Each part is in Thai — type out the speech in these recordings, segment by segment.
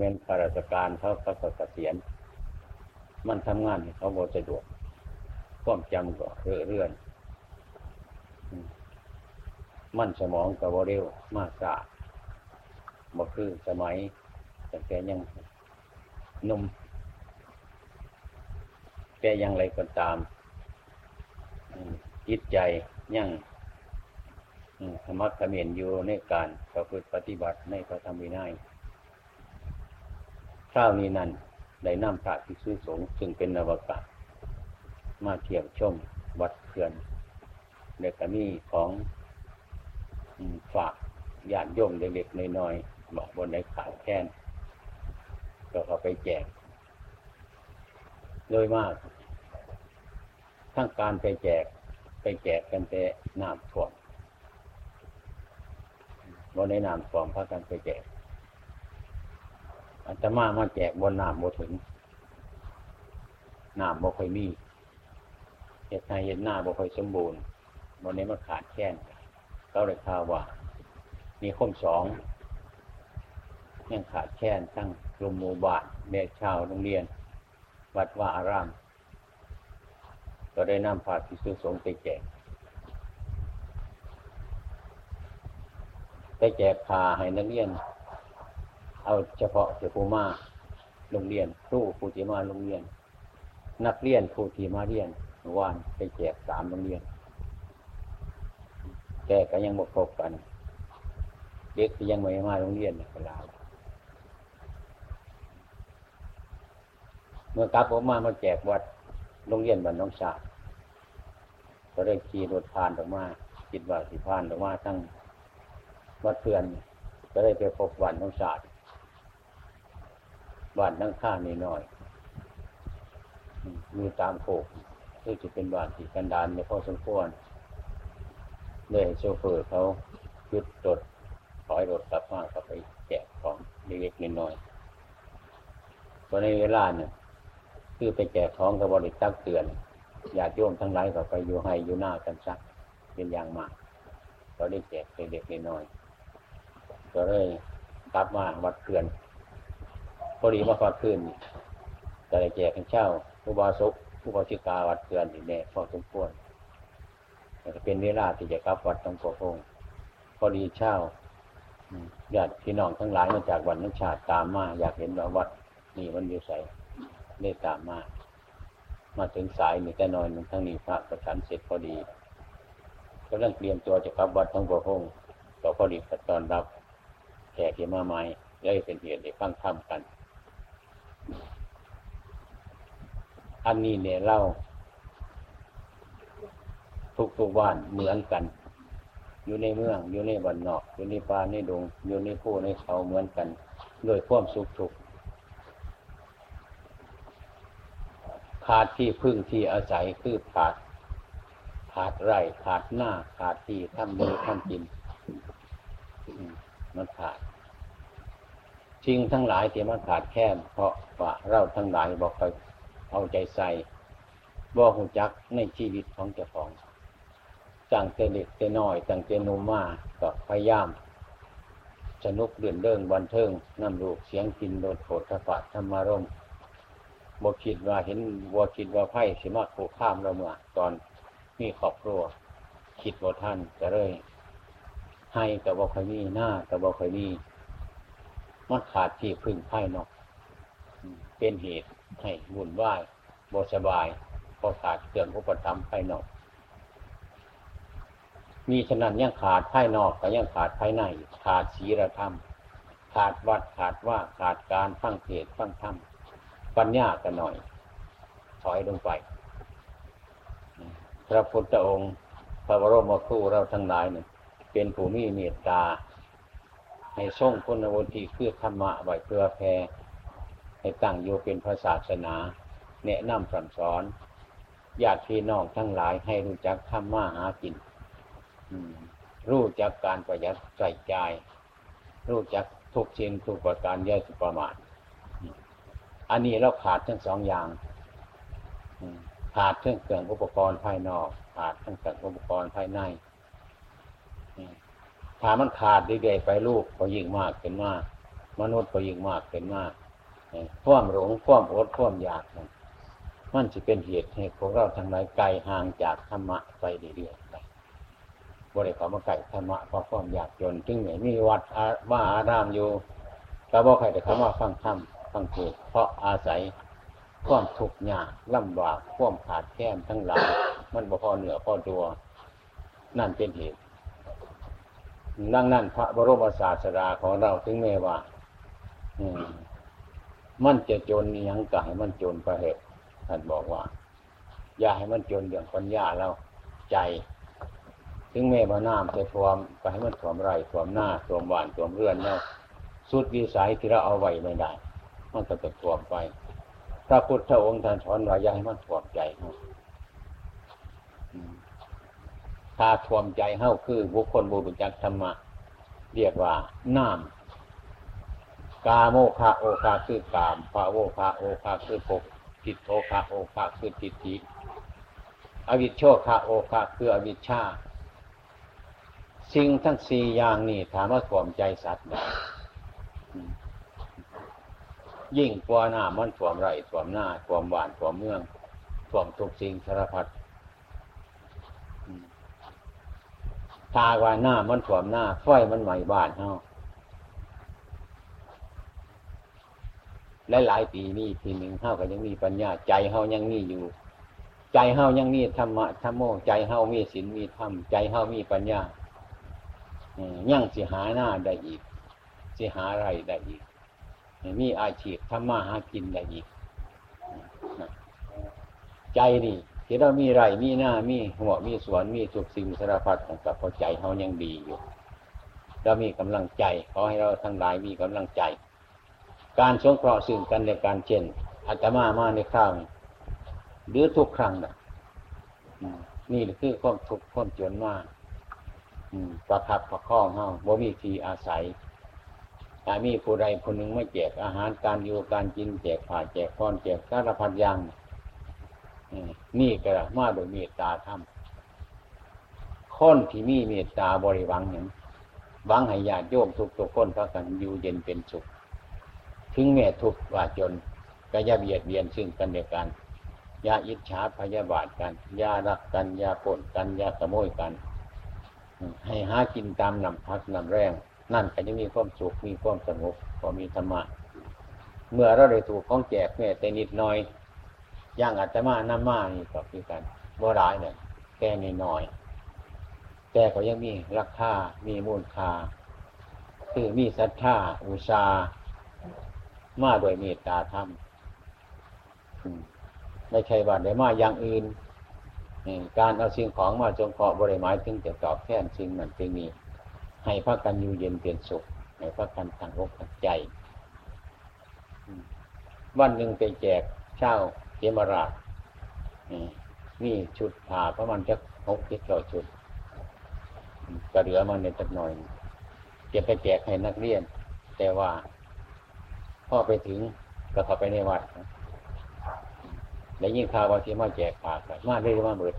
เมนข้าราชการเขาเขาก็เกษียณมันทำงานเขาบ่สะดวกความจำก็เรื่อเรื่อนมันสมองก็บเร็วมากสาบ่คือสมัยแต่แกยังนุ่มแกยังไรก็ตามจิตใจยังธรรมะขมินอยู่ในการประพฤติปฏิบัติในพระธรรมวินัย คราวนี้นั่นได้นำพระภิกษุสงฆ์ซึ่งเป็นนวกะมาเที่ยวชมวัดเขื่อนเด็กมีของฝากญาติโยมเด็กๆน้อยๆบอกบนในขาดแค้นก็เขาไปแจกโดยมาก ทั้งการไปแจก ไปแจกกันแต่น้ำท่วมบนในน้ำท่วมพากันไปแจก อัตมามาแจกบนน้ำบ่ถึงน้ำบ่ค่อยมีเหตุใดเหตุหน้าบ่ค่อยสมบูรณ์บนนี้มันขาดแคลนเขาเลยข่าวว่ามีคมสองยังขาดแคลนทั้งกลุ่มหมู่บ้านเด็กชาวโรงเรียน วัดว่าอาราม ก็ได้นำพาพิสุสงไปแจกไปแจกพาให้นักเรียน เอาเฉพาะเจ้าผู้มาโรงเรียนครูผู้ที่มาโรงเรียน นักเรียนผู้ที่มาเรียนวานไปแจกสามโรงเรียน แต่ก็ยังบกครบกัน เด็กที่ยังไม่มาโรงเรียนเวลาเมื่อกลับออกมามาแจกวัดโรงเรียนบ้านน้องสาก็ได้ขี่รถผ่านออกมาคิดว่าสิผ่านออกมาทั้งวัดเพื่อนก็ได้ไปพบวันน้องสา บ้านนั่งข้านี่น้อยมีตามโขกที่จะเป็นบ้านที่กันดานในพอสมควรเลยโชเฟอร์เขาหยุดรถถอยรถกลับมาเขาไปแจกของเล็กๆน้อยๆตอนในเวลาเนี่ยคือไปแจกของกับบริษัทเตือนอยากโยมทั้งหลายก็ไปอยู่ให้อยู่หน้ากันซักเป็นอย่างมากก็ได้แจกเด็กๆน้อยๆก็เลยกลับมาวัดเขื่อน พอดีมาฟังคืนก็เลยแจกกันเช่าผู้บาสุกผู้บาชิกาวัดเกือนนี่แน่พอสมควรแต่เป็นเวลาที่จะกลับวัดต้งโกพงพอดีเช่าญาติพี่น้องทั้งหลายมาจากวันนักชาติตามมาอยากเห็นว่าวัดนี่มันอยู่ใสได้ตามมามาถึงสายนี่แต่นอนทั้งนี้พระประชันเสร็จพอดีก็เรื่องเตรียมตัวจะกลับวัดต้องโกพงก็พอดีตอนรับแขกที่มาใหม่เลยเป็นเหตุให้ฟังธรรมกัน อันนี้เนี่ยเล่า ทุกทุกบ้านเหมือนกัน อยู่ในเมือง อยู่ในบ้านนอก อยู่ในป่าในดง อยู่ในผู้ในเขาเหมือนกันโดยความสุขทุกขาดที่พึ่งที่อาศัยคือขาด ขาดไร่ขาดหน้า ขาดที่ทำมือทำกิน มันขาด สิ่งทั้งหลายที่มันขาดแคลนเพราะว่าเราทั้งหลายบอกคอยเอาใจใส่บ่หูจักในชีวิตของเจ้าของจังเตเด็กเตน้อยจังเตนุมาก็พยายามสนุกเดือนเดิงบันเทิงน้ำลูกเสียงกินโดดโผฏฐะธรรมารมบ่คิดว่าเห็นบ่คิดว่าไพ่สิมาโขข้ามเราเมื่อตอนมีครอบครัว คิดว่าท่านจะเลย ให้แต่บ่ค่อยมีหน้าแต่บ่ค่อยมี มันขาดที่พึ่งไพ่นอกเป็นเหตุให้วุ่นวายบสบายพอขาดเครื่องอุปถัมภ์ภายนอก มีฉะนั้นยังขาดภายนอกก็ยังขาดภายใน ขาดศีลธรรม ขาดวัดขาดว่าขาดการฟังเทศฟังธรรมปัญญากันหน่อย ถอยลงไป พระพุทธองค์ พระบรมครูเราทั้งหลายเนี่ยเป็นผู้มีเมตตา ให้ทรงคุณวุฒิคือธรรมะไว้เพื่อแผ่ให้ตั้งอยู่เป็นพระศาสนา แนะนำสั่งสอนญาติพี่น้องทั้งหลายให้รู้จักทำมาหากินรู้จักการประหยัดใส่ใจรู้จักทุกชิ้นทุกประการย่อยสุประมาทอันนี้เราขาดทั้งสองอย่างขาดทั้งเครื่องอุปกรณ์ภายนอก ขาดทั้งเครื่องอุปกรณ์ภายใน ถ้ามันขาดเรื่อยๆไปลูกก็ยิ่งมากขึ้นมาก มนุษย์ก็ยิ่งมากเป็นมากความหลงความอดความอยากนั่นมันจะเป็นเหตุให้พวกเราทั้งหลายไกลห่างจากธรรมะไปเรื่อยๆไปบริขารมาไก่ธรรมะเพราะความอยากจนจึงไหนมีวัดว่าอารามอยู่ก็บอกใครแต่คำว่าฟังธรรมฟังเทศเพราะอาศัยความทุกข์ยากลำบากความขาดแคลนทั้งหลายมันบ่พอเหนือพอตัว นั่นเป็นเหตุ ดังนั้น พระบรมศาสดาของเราถึงแม้ว่าอืมันจะจนยังกให้มันจนประเหตุท่านบอกว่า อย่าให้มันจนเรื่องปัญญาเราใจ ถึงแม้ว่าน้ำจะท่วมก็ให้มันท่วมไร่ท่วมหน้าท่วมบ้านท่วมเรือนแล้วสุดวิสัยที่เราเอาไว้ไม่ได้ มันก็จะท่วมไปพระพุทธองค์ท่านสอนว่าอย่าให้มันท่วมใจเฮาถ้าท่วมใจเฮาคือบุคคลบ่ฮู้จักธรรมะ เรียกว่าน้ำกาโมฆะโอฆะคือกามภโวฆะโอฆะคือภพทิฏโฐฆะโอฆะคือทิฏฐิอวิชโชคาโอคาคืออวิชชา สิ่งทั้งสี่อย่างนี้ถามว่าถ่วมใจสัตว์ได้ยิ่งกว่าหน้ามันถ่วมไรถ่วมหน้าถ่วมบ้านถ่วมเมืองถ่วมทุกสิ่งสารพัด ตาว่าหน้ามันถ่วมหน้าไฟมันใหม่บ้านเฮาและหลายปีนี้ทีหนึ่งเฮาก็ยังมีปัญญา ใจเฮายังมีอยู่ ใจเฮายังมีธรรมะธรรมโมใจเฮามีศีลมีธรรมใจเฮามีปัญญายังสิหาหน้าได้อีก สิหาอะไรได้อีก มีอาชีพทำมาหากินได้อีก ใจนี่ ที่เรามีไรมีหน้ามีหัวมีสวนมีสุขสิ่งสารพัดกับพอใจเขายังดีอยู่ เรามีกำลังใจขอให้เราทั้งหลายมีกำลังใจ การสงเคราะห์ซึ่งกันและกันเช่นอาตมามาในข้าวหรือทุกครั้งนะนี่คือความทุกข์ความจนมากประคับประคองเฮาบ่มีทีอาศัยถ้ามีผู้ใดคนหนึ่งไม่แจกอาหารการอยู่การกินแจกผ่าแจกพรแจกสารพัดอย่าง นี่ก็มาโดยเมตตาธรรมคนที่มีเมตตาบริวังอย่างวังให้ญาติโยมทุกทุกคนพากันอยู่เย็นเป็นสุข ถึงแม้ทุกข์ว่าจนก็อย่าเบียดเบียนซึ่งกันและกันอย่าอิจฉาพยาบาทกันอย่ารักกันอย่าปนกันอย่าขโมยกัน ให้หากินตามนำพักนำแรง นั่นก็จะมีความสุขมีความสงบพอมีธรรมะเมื่อเราได้ถูกของแจกแม่แต่นิดหน่อย ย่างอาตมาน้ำมานี่ก็คือกันบ่ร้ายเนี่ยแก่นิดหน่อยแต่ก็ยังมีราคา มีมูลค่าคือมีศรัทธาอุชา มาโดยเมตตาธรรมไม่ใช่ว่าได้มาอย่างอื่นการเอาสิ่งของมาจงเคาะบริหมายถึงจะตอบแทนสิ่งนั้นสิ่งนี้ให้พระกันอยู่เย็นเป็นสุขให้พระกันตั้งอกตั้งใจ วันหนึ่งไปแจกเช่า เยมราชนี่ชุดผ่าประมาณจะหกเจ็ดร้อยชุดก็เหลือมาในจักหน่อยเก็บไปแจกให้นักเรียน แต่ว่าพ่อไปถึงก็เข้าไปในวัดแล้วยิ่งข่าวว่าที่มาแจกผ่ากันมาได้มาเบิด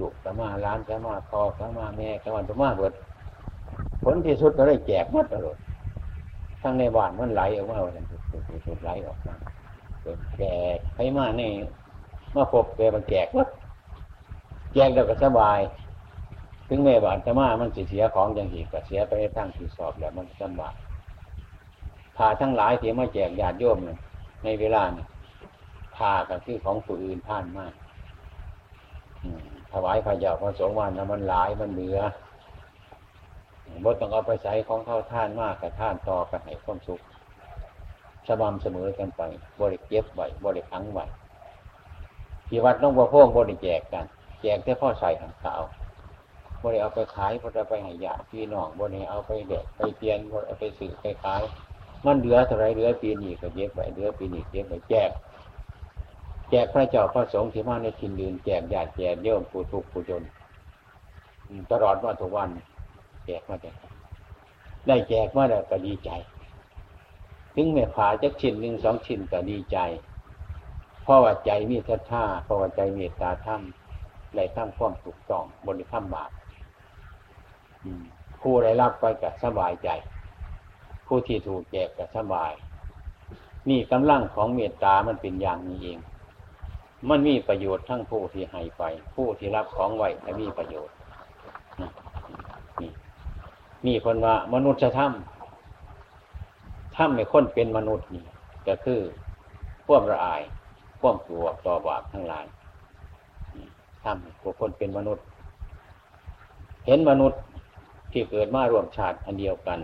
ลูกก็มาร้านก็มาพอก็มาแม่ก็มาตัวมาเบิดผลที่สุดก็ได้แจกหมดตลอดทั้งในบ้านมันไหลออกมาเป็นสุดไหลออกมา แจกให้มาในมาพบแกมันแจกหมดแจกแล้วก็สบาย ถึงแม่บานจะมามันเสียของอย่างที่ก็เสียไปทั้งที่สอบแล้วมันสบายพาทั้งหลายที่มาแจกญาติโยมในเวลาเนี่ยพากันที่ของผู้อื่นท่านมากถวายพระเจ้าพระสงฆ์วันนะมันหลายมันเหลือบ่ต้องเอาไปใส่ของเข้าท่านมากกับท่านต่อไปให้ความสุข สม่ำเสมอกันไปบริเก็บไว้บริคังไว้ที่วัดน้องบัวโพงบริแจกกัน แจกแค่พ่อใส่หันขาวบริเอาไปขายบริเอาไปห้ญาพี่น้องบริเอาไปเด็กไปเตียนบริเอาไปสื่อไปขาย มันเหลือเท่าไรเหลือปีนี้ก็เย็บไว้เหลือปีนี้เย็บไว้แจก แจกพระเจ้าพระสงฆ์ที่มาในทินดืนแจกญาติแจกเย่อมผู้ทุกข์ผู้จนตลอดว่าทุกวัน แจกมาแจกได้แจกมาแล้วก็ดีใจ ถึงแม่ผาจักชิ้นหนึ่งสองชิ้นก็ดีใจเพราะว่าใจมีศรัทธาเพราะว่าใจเมีตาถ้ำไหลถ้ำความถูกต้องบนถ้ำบาปผู้ได้รับไปกับสบายใจ ผู้ที่ถูกแจกก็สบาย นี่กำลังของเมตตามันเป็นอย่างนี้เอง มันมีประโยชน์ทั้งผู้ที่ให้ไป ผู้ที่รับของไว้และมีประโยชน์นี่นี่คนว่ามนุษยธรรม ถ้าไม่คนเป็นมนุษย์นี่ก็คือพวกระอายพวกกลัวต่อบาปทั้งหลายทำผู้คนเป็นมนุษย์ เห็นมนุษย์ที่เกิดมารวมชาติอันเดียวกัน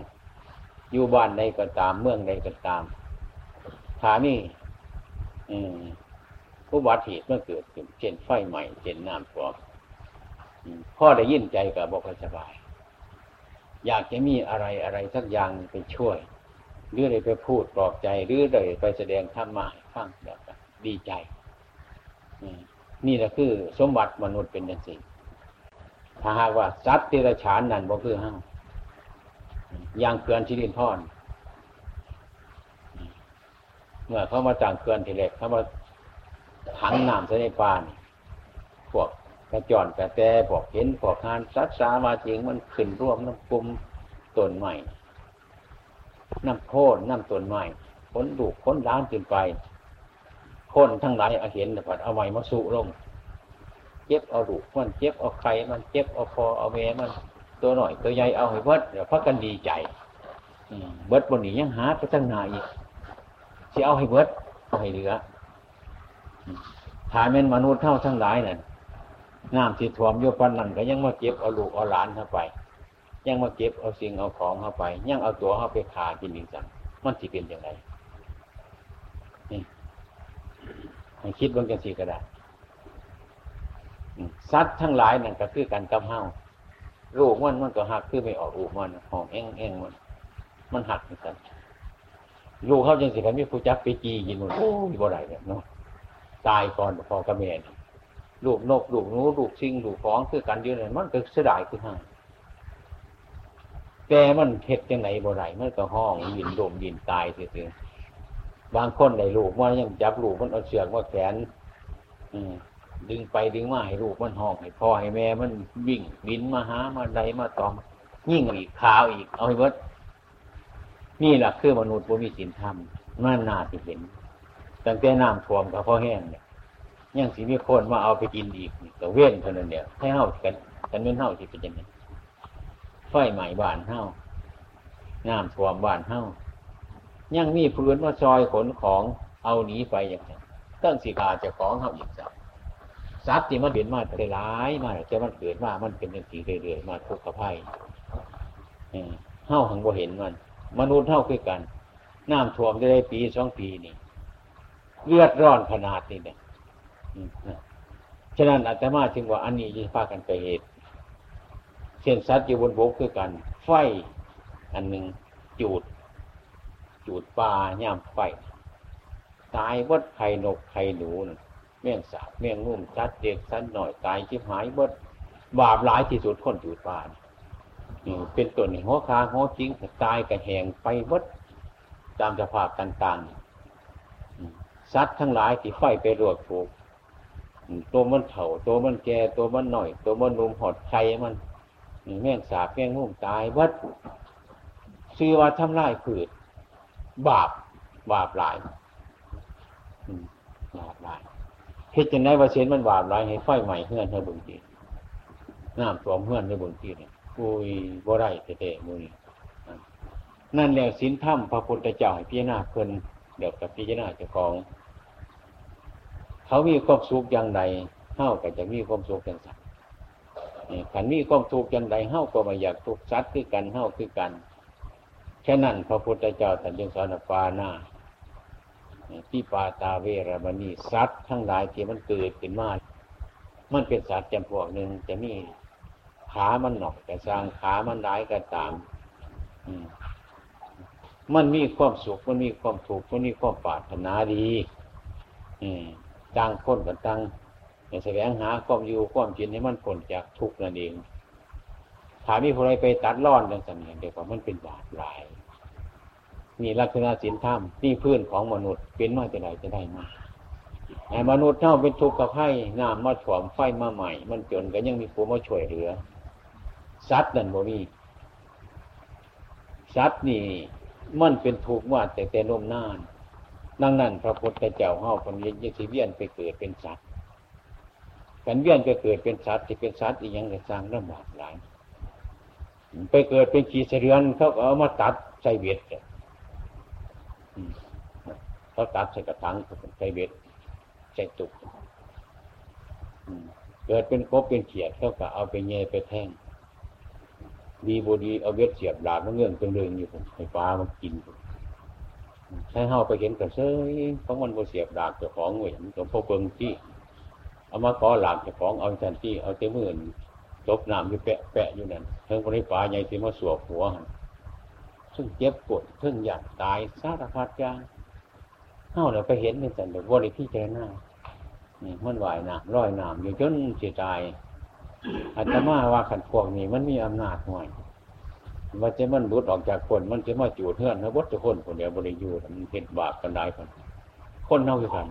อยู่บ้านใดก็ตามเมืองใดก็ตามถานี่ผู้บาดเหตุเมื่อเกิดขึ้นเช่นไฟใหม่เช่นน้ำท่วมพ่อได้ยินใจกับบอกสบาย อยากจะมีอะไรอะไรสักอย่างไปช่วย หรือได้ไปพูดปลอบใจหรือได้ไปแสดงธรรมะฟังแบบดีใจนี่แหละคือสมบัติมนุษย์เป็นอย่างสิ่งถ้าหากว่าสัตว์ที่ระฉานนั่นบ่คือห้าอย่างเกลือนชิลินทอนเมื่อเขามาต่างเกลือนทีเล็กเขามาถังน้ำใส่ในปานพวกกระจอนกระแตพวกเห็นพวกงานสัตว์สามาจริงมันขึ้นร่วมน้ำกุมต้นใหม่ น้ำโค่นน้ำต้นใหม่ค้นดูค้นล้านขึ้นไปคนทั้งหลายเอาเห็นแต่ผัดเอาไว้มาสู่ลงเจ็บเอาดุมันเจ็บเอาไข่มันเจ็บเอาคอเอาแม่มัน ตัวหน่อยตัวใหญ่เอาให้เบิดเดี๋ยวพักกันดีใจเบิดบนนี้ยังหาไปตั้งนานอีกจะเอาให้เบิดเอาให้เหลือถายเป็นมนุษย์เท่าทั้งหลายนั่นน้ำที่ถ่วมโยปันนั่นก็ยังมาเก็บเอาลูกเอาหลานเข้าไป ยังมาเก็บเอาสิ่งเอาของเข้าไปยังเอาตัวเข้าไปขากินอีกสั่งมันสิเป็นยังไงนี่ให้คิดบางจังสีก็ได้สัตว์ทั้งหลายนั่นก็คือการกำเฮาลูกมันมันก็หักคือไม่ออกลูกมันห้องเองเองมัน มันหักเหมือนกันลูกเขาจังสิคันมีผู้จักไปจีกินมันโอ้ยบ่ได้เนี่ยเนาะตายก่อนพอกระเมนลูกนกลูกนูลูกชิงลูกของคือกันอยู่เนี่ยมันก็เสียดายคือห่าง แต่มันเห็ดยังไงบ่ได้มันก็ห้องยินโดมยินตายเสียบางคนได้ลูกมันยังจับลูกมันเอาเชือกว่าแขน อืดึงไปดึงมาให้ลูกมันห้องให้พ่อให้แม่ มันวิ่งบินมาหามาใดมาตอมยิ่งอีกขาวอีก เอาให้เบิดนี่แหละคือมนุษย์บ่มีศีลธรรมมันน่าที่เห็นตั้งแต่น้ำท่วมกับพ่อแห้งเนี่ยยังสีมีคนมาเอาไปกินอีกแต่เว้นเท่านั้นเดียวให้เฮากันกันเป็นเฮาที่เป็นยังไง ไฟใหม่บ้านเฮาน้ำท่วมบ้านเฮายังมีพื้นมาซอยขนของเอาหนีไปอย่างนี้ตั้งสีกาจะของเฮาอีกสักสัตว์ที่มันเห็นมาแต่ร้ายมาแต่มันเกิดมามันเป็นอย่างสีเรื่อยๆมาทุกข์กับไพ่เฮาหังบ่เห็นมัน มนุษย์เท่าคือกัน น้ำท่วมได้ปีสองปีนี่เลือดร้อนขนาดนี้เนี่ยฉะนั้นอาตมาจึงว่าอันนี้ยิ่งพากันไปเหตุ เช่นสัตว์อยู่บนบกคือกัน ไฟ อันหนึ่งจูด จูดปลาย่ามไฟ ตายวัดไข่นกไข่หนูนแม่ยงสาบแม่ยงนุ่มชัดเด็กสั้นหน่อยตายชิบหายบดบาปหลายที่สุดคนจูดปลาเป็นตัวหนึ่งหัวคาหัวจริงตายกระแหงไปวัดตามสภาพต่างๆสัตว์ทั้งหลายที่ไฟไปรวดถูกตัวมันเถ่าตัวมันแก่ตัวมันหน่อย ตัวมันนุ่มหอดไข่มัน แม่งสาบแม่งนุ่มตายวัดซื้อว่าทำลายผืดบาปบาปหลายบาปหลายเฮ็ดจังไดว่าเชนมันบาปหลายให้ไฟใหม่เฮือนให้บุญทีน้ำท่วมเฮือนให้บุญทีเนี่ยอุ้ยบ่ได้เตะๆมือนี่นั่นแหละสินธรรมพระพุทธเจ้าให้พิจารณาเพิ่นเดี๋ยวกับพิจารณาเจ้าของ เขามีความสุขอย่างใดเฮ้าก็จะมีความสุขอย่างสัตว ขันมีความทุกข์อย่างใดเฮ้าก็ไม่อยากทุกข์สัตว์คือกันเฮ้าคือกันแค่นั้นพระพุทธเจ้าท่านจึงสอนปาหน้าที่ปาตาเวรมณีสัตว์ทั้งหลายที่มันเกิดขึ้นมา มันเป็นสัตว์จำพวกหนึ่งจะมีขามันหนอกแต่สร้างขามันร้ายก็ตามมันมีความสุขมันมีความถูกมันมีความปรารถนาดีต่างคนกันต่าง แสวงหาความอยู่ความจินให้มันผลจากทุกข์นั่นเองถามีผู้ใดไปตัดร่อนดังสันเดียวกับมันเป็นบาปลายนี่ลักษณะศีลธรรมนี่พื้นของมนุษย์เป็นมาจะไหนจะได้มาไอ้มนุษย์เท่าเป็นทุกข์กับไพ่น้ำมาถวมไฟมาใหม่ มันจนก็ยังมีผู้มาช่วยเหลือสัตว์นั่นบ่มีสัตว์นี่มันเป็นถูกข์ว่าแต่แต่นมนานนั่งนั่นพระพุทธเจ้าเฮาคนยังสิเวียนไปเกิดเป็นสัตว์ กันเวียนไปเกิดเป็นสัตว์ที่เป็นสัตว์อีกอย่างจะสร้างลำบากหลาย ไปเกิดเป็นขีเสเรือนเขาเอามาตัดใส่เบ็ดเขาตัดใส่กระถางใส่เบ็ดใส่ตุกเกิดเป็นกบเป็นเขียดเขาก็เอาไปเงยไปแท่งดีบดีเอาเวทเสียบดาบมันเงื่อนเป็นเรื่องอยู่ผมไฟฟ้ามันกินใช้เฮาไปเห็นกันเซยเพราะมันก็เสียบดาบเจ้าของเห็นตัวพ่อเบิงที่ เอามาขอหลาบเจ้าของเอาทันที่เอาเต้มือนตบน้ำอยู่แปะแปะอยู่นั่นเพิ่งไฟฟ้าใหญ่ที่มาสวบหัวซึ่งเจ็บปวดเพิ่งอยากตายสารพัดอย่างเฮาเนี่ยไปเห็นในสันเดบริที่เจหน้านี่มันไหวน้ำร้อยหน้ำอยู่จนเสียใจอาตมาว่าขันพวกนี้มันมีอำนาจหน่อยว่าจะมันรุดออกจากคนมันจะมาจูดเทือนนะวัตถุคนคนเดียวบริยูมันเห็นบาปกันได้คนคนเน่าคือกัน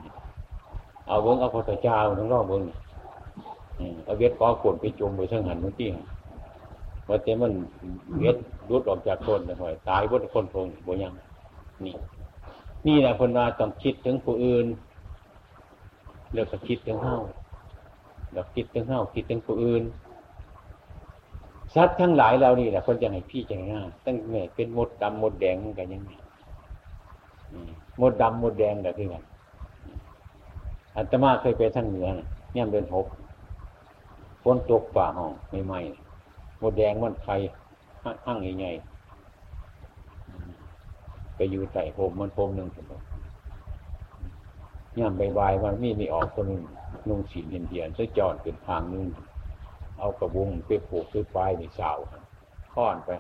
เอาเบิ้งเอาพระเจ้าทั้งรอบเบิ้งเอาเวทก้อขวนไปจมไปเชิงหันมื่อกี้ว่าจะมันเวทรุดออกจากคนหน่อยตายวัตถุคนพงบ่ยังนี่ นี่แหละคนมาต้องคิดถึงผู้อื่นเลือกคิดถึงเฮาเราคิดถึงเฮาคิดถึงผู้อื่นสัตว์ทั้งหลายเรานี่แหละคนจะให้พี่ใจง่าตั้งแม่เป็นมดดำมดแดงกันยังไงมดดำมดแดงกันคือกัน อัตมาเคยไปทั้งเหนือเนี่ยเดินหกฝนตกป่าห้องไม่ไหมมดแดงมันไฟห้างใหญ่ๆไปอยู่ใต้โฮมมันโฮมหนึ่งย่ำใบใบมันมีมีออกคนนึงนุ่งสีเดียนๆใช้จอดเป็นทางนึงเอากระบุงไปผูกไปปลายในเสาค้อนไป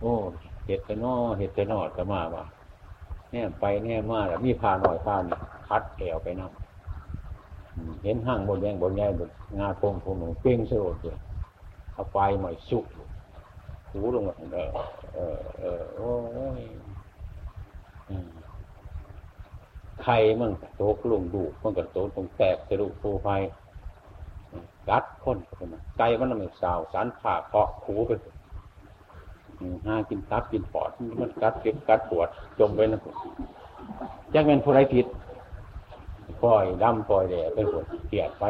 โอ้เห็ดแต่นอเห็ดแต่นอจะมาว่าเนี่ยไปเนี่ยมาแล้วมีพาหน่อยพานี่ คัดแถวไปนะเห็นห้างบนแดงบนใหญ่บนงาโป่งโป่งหนูเป้งสลดเลยเอาไฟใหม่สุกหูลงมาเออเออเออโอ้ยไข่มันโตกลงดูมันก็โตตรงแตกสรุปโปรไฟกัดคนไก่มันไม่สาวสารผ่าเกาะขูไปห้ากินตับกินปอดมันกัดเก็บกัดปวดจมไปนะจักเป็นผู้ไรผิด ปล่อยดำปล่อยแดดเป็นผลเกียดไป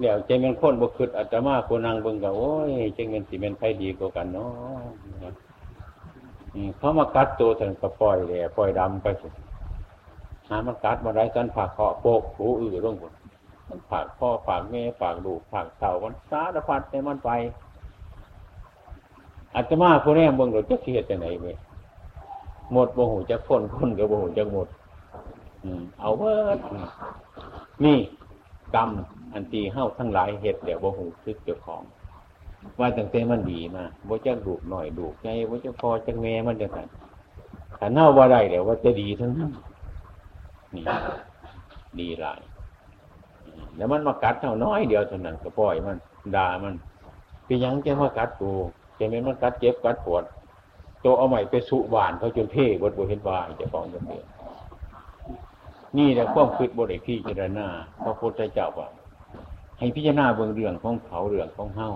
เดี๋ยวเจเป็นคนบุคืดอาจจะมาคนนางเบิ่งกับโอ้ยเจเป็นสีเป็นไฟดีกว่ากันเนาะเขามากัดตัวถึงก็ปล่อยแดดปล่อยดำไปสุดหามันกัดมาได้กันผ่าเคาะโปกหูอื่นร่วงหมดมันผากพ่อผากแม่ผากดูผากเต่ามันสารพัดในมันไปอาจจะมาคนนี้เมืองเราจะเคียดจะไหนไปหมดโมโหจะคนคนกับโมโหจะหมด เอาเวิร์ดนี่กรรมอันตีเฮ้าทั้งหลายเหตุเดี๋ยวโมโหซึกเจ้าของ ว่าตั้งแต่มันดีมาว่จะดูหน่อยดูใจว่จะพอจะแม่มันจะไงถ้าเน่าว่าได้เดี๋ยวว่าจะดีทั้งนั้นนี่ดีหลายแล้วมันมากัดเท่าน้อยเดียวเท่านั้นก็ปล่อยมันด่ามันไปยังจะมากัดกูจะไม่มันกัดเจ็บกัดปวดตัวเอาใหม่ไปสุบานเขาจนเพ่บดบเห็นวายจะฟ้องจะเพ่ นี่แหละความคิดบริพี่เจรณาพระพุทธเจ้าว่าให้พิจารณาเบื้องเรื่องของเขาเรื่องของเฮา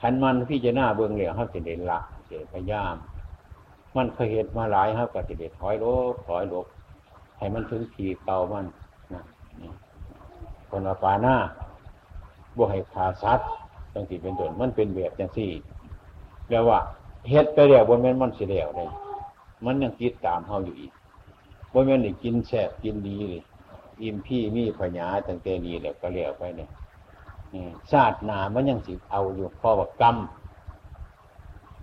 ขันมันพิจารณาเบื้องเหลี่ยเขาจะเด่นละจะพยายาม มันเคยเห็นมาหลายเขาก็จะเด็ดถอยลบถอยลบให้มันถึงทีดเก่ามันนะคนอาปาหน้าบ่ให้ขาซัดจังสี่เป็นต้นมันเป็นแบบจังสี่แปลว่าเฮ็ดไปเดียวบนแม่นมันเสิเดียวเลยมันยังคิดตามเฮาอยู่อีก บนแม่นี่กินแซ่บกินดีเลยอิ่มพี่มีพญาตั้งแต่นี้แล้วก็เลี้ยวไปเนี่ยชาติหนามันยังสิเอาอยู่พอว่ากรรม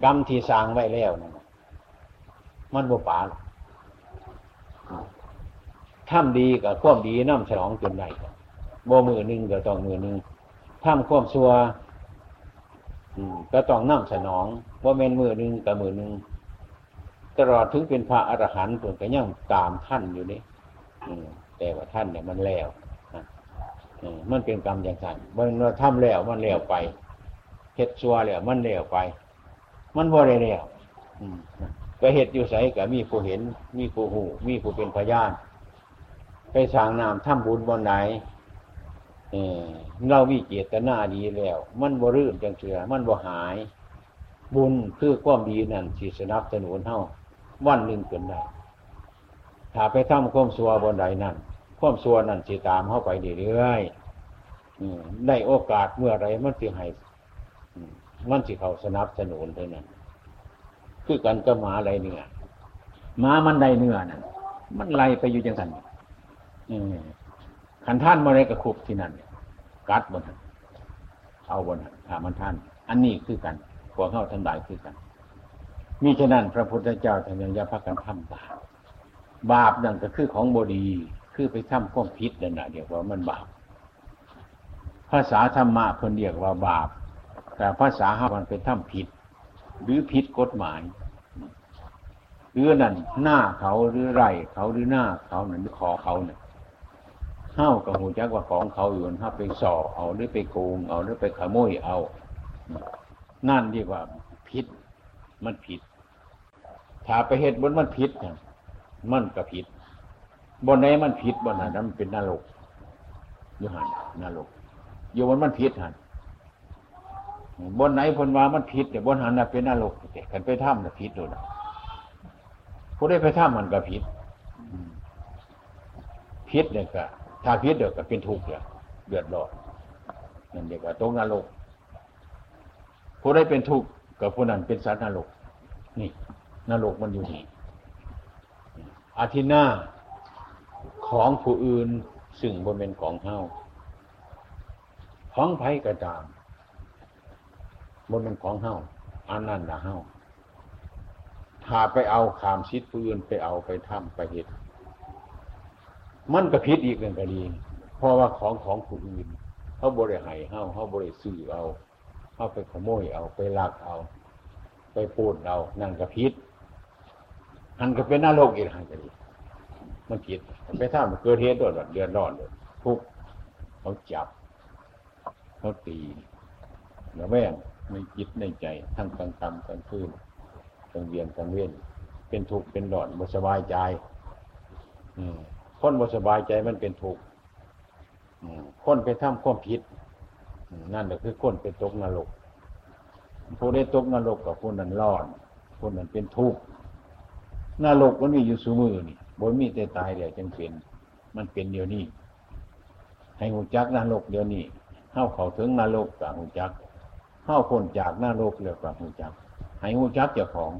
กรรมที่สร้างไว้แล้วนั่นมันบ่ป่าทำดีกับความดีน้ำฉลองจนได้บ่มือหนึ่งก็ต้องมือหนึ่งทำความชั่วก็ต้องน้ำสนองว่าเมนมือหนึ่งกับมือหนึ่ง ตลอดถึงเป็นพระอรหันต์ส่วนก็ยังตามท่านอยู่นี่แต่ว่าท่านเนี่ยมันแล้วมันเป็นกรรมอย่างสั่นมันเราทำแล้วมันแล้วไปเฮ็ดชัวแล้วมันแล้วไป มันบ่ได้แล้วก็เฮ็ดอยู่ใสกับมีผู้เห็น มีผู้หู มีผู้เป็นพยาน ไปสร้างน้ำทำบุญบนไหนเรามีเจตนาดีแล้ว มันบ่รื่นจังเสือมันบ่หาย บุญคือความดีนั่นสิสนับสนุนเฮา วันหนึ่งเกินได้ถ้าไปทำความสัวบนใดนั่นความสัวนั่นสิตามเฮาไปเรื่อยๆได้โอกาสเมื่อไรมันสิให้มันสิเขาสนับสนุนเท่านั้นคือกันก็หมาไรเนื้อหมามันได้เนื้อนั่นมันไล่ไปอยู่จังสันขันท่านมาไรกับคุบที่นั่นกัดบนเอาบนหันถามันท่าน อันนี้คือกันพวกเข้าทันได้คือกัน มิฉะนั้น พระพุทธเจ้าท่านยังยาพักกันทำบาปบาปนั่นก็คือของบดีคือไปทำความผิดนั่นแหะเดียวว่ามันบาปภาษาธรรมะคนเรียกว่าบาป แต่ภาษาฮามันเป็นทำผิด หรือผิดกฎหมายหรือนั่นหน้าเขาหรือไรเขาหรือหน้าเขาหรือขอเขาเนี่ยเฮ้ากับหูจักว่าของเขาอยู่ถ้าไปสอเอาหรือไปโกงเอาหรือไปขโมยเอา นั่นดียกว่าผิด มันผิด ถ้าไปเหตุบนมันผิดเนี่ยมันก็ผิดบนไหนมันผิดบนนั้นมันเป็นนรกอยู่หันนรกอยู่บนมันผิดหันบนไหนพนว่ามันผิดแต่บนหันน่ะเป็นนรกแต่กันไปถ้ำน่ะผิดเลยนะผู้ได้ไปถ้ำมันก็ผิดผิดเนี่ยก็ถ้าผิดเดี๋ยวก็เป็นทุกข์เลยเดือดร้อนนั่นเรียกว่าตกนรกผู้ได้เป็นทุกข์กับผู้นั้นเป็นสัตว์นรกนี่ นรกมันอยู่นี่อาทิหน้าของผู้อื่นซึ่งบนเป็นของเฮาของไผ่กระจามบนเป็นของเฮาอันนั้นนะเฮาถ้าไปเอาขามชิดผู้อื่นไปเอาไปทำไปเหตุมันก็ผิดอีกเรื่งก็ดีเพราะว่าของของผู้อื่นเขาบริหายเฮาเขาบริสื่อเอาเขาไปขโมยเอาไปลักเอา ไปปูดเอานั่นก็ผิด อันก็เป็นนรกอีกทางก็ดีมันผิดไปทำเกิดเหตุด้วยเดือดร้อนเลยทุกเขาจับเขาตีแล้วแม่งในจิตในใจทั้งกลางกรรมกลางคืนกลางเวียนกลางเวียนเป็นทุกข์เป็นหลอนบ่สบายใจอืมคนบ่สบายใจมันเป็นทุกข์คนไปทำความผิดนั่นแหละคือคนไปตกนรกผู้ได้ตกนรกกับผู้นั้นรอดผู้นั้นเป็นทุกข์ นรกมันมีอยู่สูมือนี่บนมีแต่ตายเดี๋ยวจึงเป็นมันเป็นเดี๋ยวนี้ ให้หูจักนรกเดี๋ยวนี้เข้าเขาถึงนรกกับหูจักเข้าพ้นจากนรกเรียกว่าหูจัก ให้หูจักเจ้าของ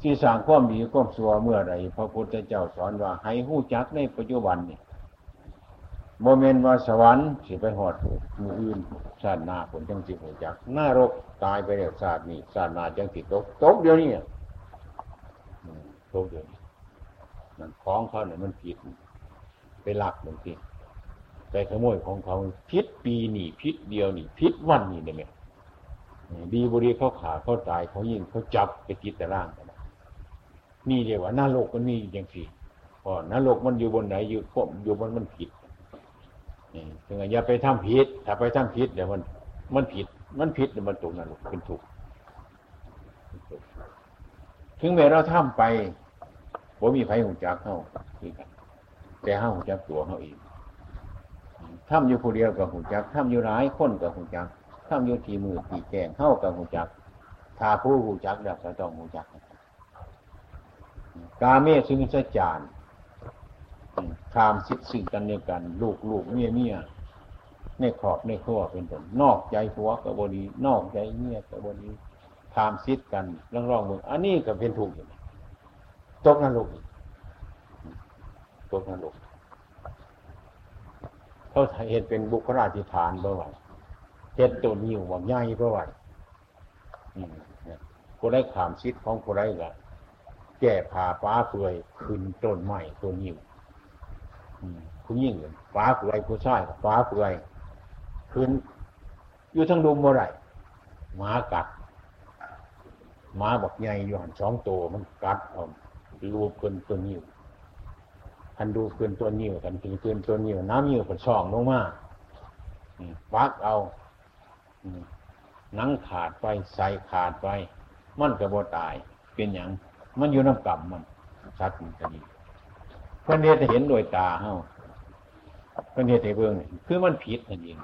ที่สร้างความดีความสัวเมื่อไรพระพุทธเจ้าสอนว่า ให้หูจักในปัจจุบันนี่โมเมนต์ว่าสวรรค์สิไปหอดมืออื่นชาติหน้าผลจังสิหูจักหน้ารกตายไปแล้วชาตินี้ชาติหน้าจังสิตกตกเดี๋ยวนี้ ตกเดี๋ยวนี้มันคล้องเขาเนี่ยมันผิด ไปหลักบางทีไปขโมยของเขาพิษปีนี่พิษเดียวนี่พิษวันนี่เนี่ยดีบุรีเขาขาเขาตายเขายิงเขาจับไปติดแต่ร่างกันนี่เรียกว่าน้าโลกมันมีอย่างสี่พอน้าโลกมันอยู่บนไหนอยู่ข่มอยู่บนมันผิดนี่ถึงอย่าไปทำผิด ถ้าไปทำผิดเดี๋ยวมัน มันผิด มันผิดเดี๋ยวมันตกนรกเป็นทุกข์ถึงแม้เราทำไป ว่ามีไฟหงจักเข้าคือกันแต่ห้าหงจักตัวเขาเองทำอยู่ผู้เดียวกับหงจักทำอยู่ร้ายคนกับหงจักทำอยู่ทีมือทีแกงเข้ากับหงจักถ้าผู้หงจักดี๋ยวจะต้องหงจัก กาเมซึ่งสจานคามสิทธิ์สิ่งกันเดียกัน ลูกลูกเมียเมียในขอบในข้อเป็นต้นนอกใจผัวกับบดีนอกใจเมียกับบดีคามสิทธิ์กันร่องร่องมืออันนี้ก็เป็นถูกอยู่ ตกนรกตกนรกเขาเห็นเป็นบุคลาธิฐานเบอร์ไว้เห็ดตัวนิ้วว่าใหญ่เบอร์ไว้ผู้ได้ขามชิดของผู้ได้ละแก่ผ่าฟ้าเฟือยขึ้นต้นไม้ตัวนิ้วคุณยิ่งเลยฟ้าเฟือยผู้ชายฟ้าเฟือยขึ้นอยู่ทั้งดุมเมื่อไรหมากัดหมาบอกใหญ่อยู่หันสองตัวมันกัดเอา รูปเกินตัวนิ้วทันดูเกินตัวนิ้วทันถึงเกินตัวนิ้วน้ำนิ้วผดช่องลงมาฟักเอานังขาดไปใส่ขาดไป มันกระโบตาย เป็นอย่างมันอยู่น้ำกำมันชัดมันจะดีเพื่อนเนี่ยจะเห็นโดยตาเฮาเพื่อนเฮ็ดให้เบิ่งคือมันผิดนั่นเอง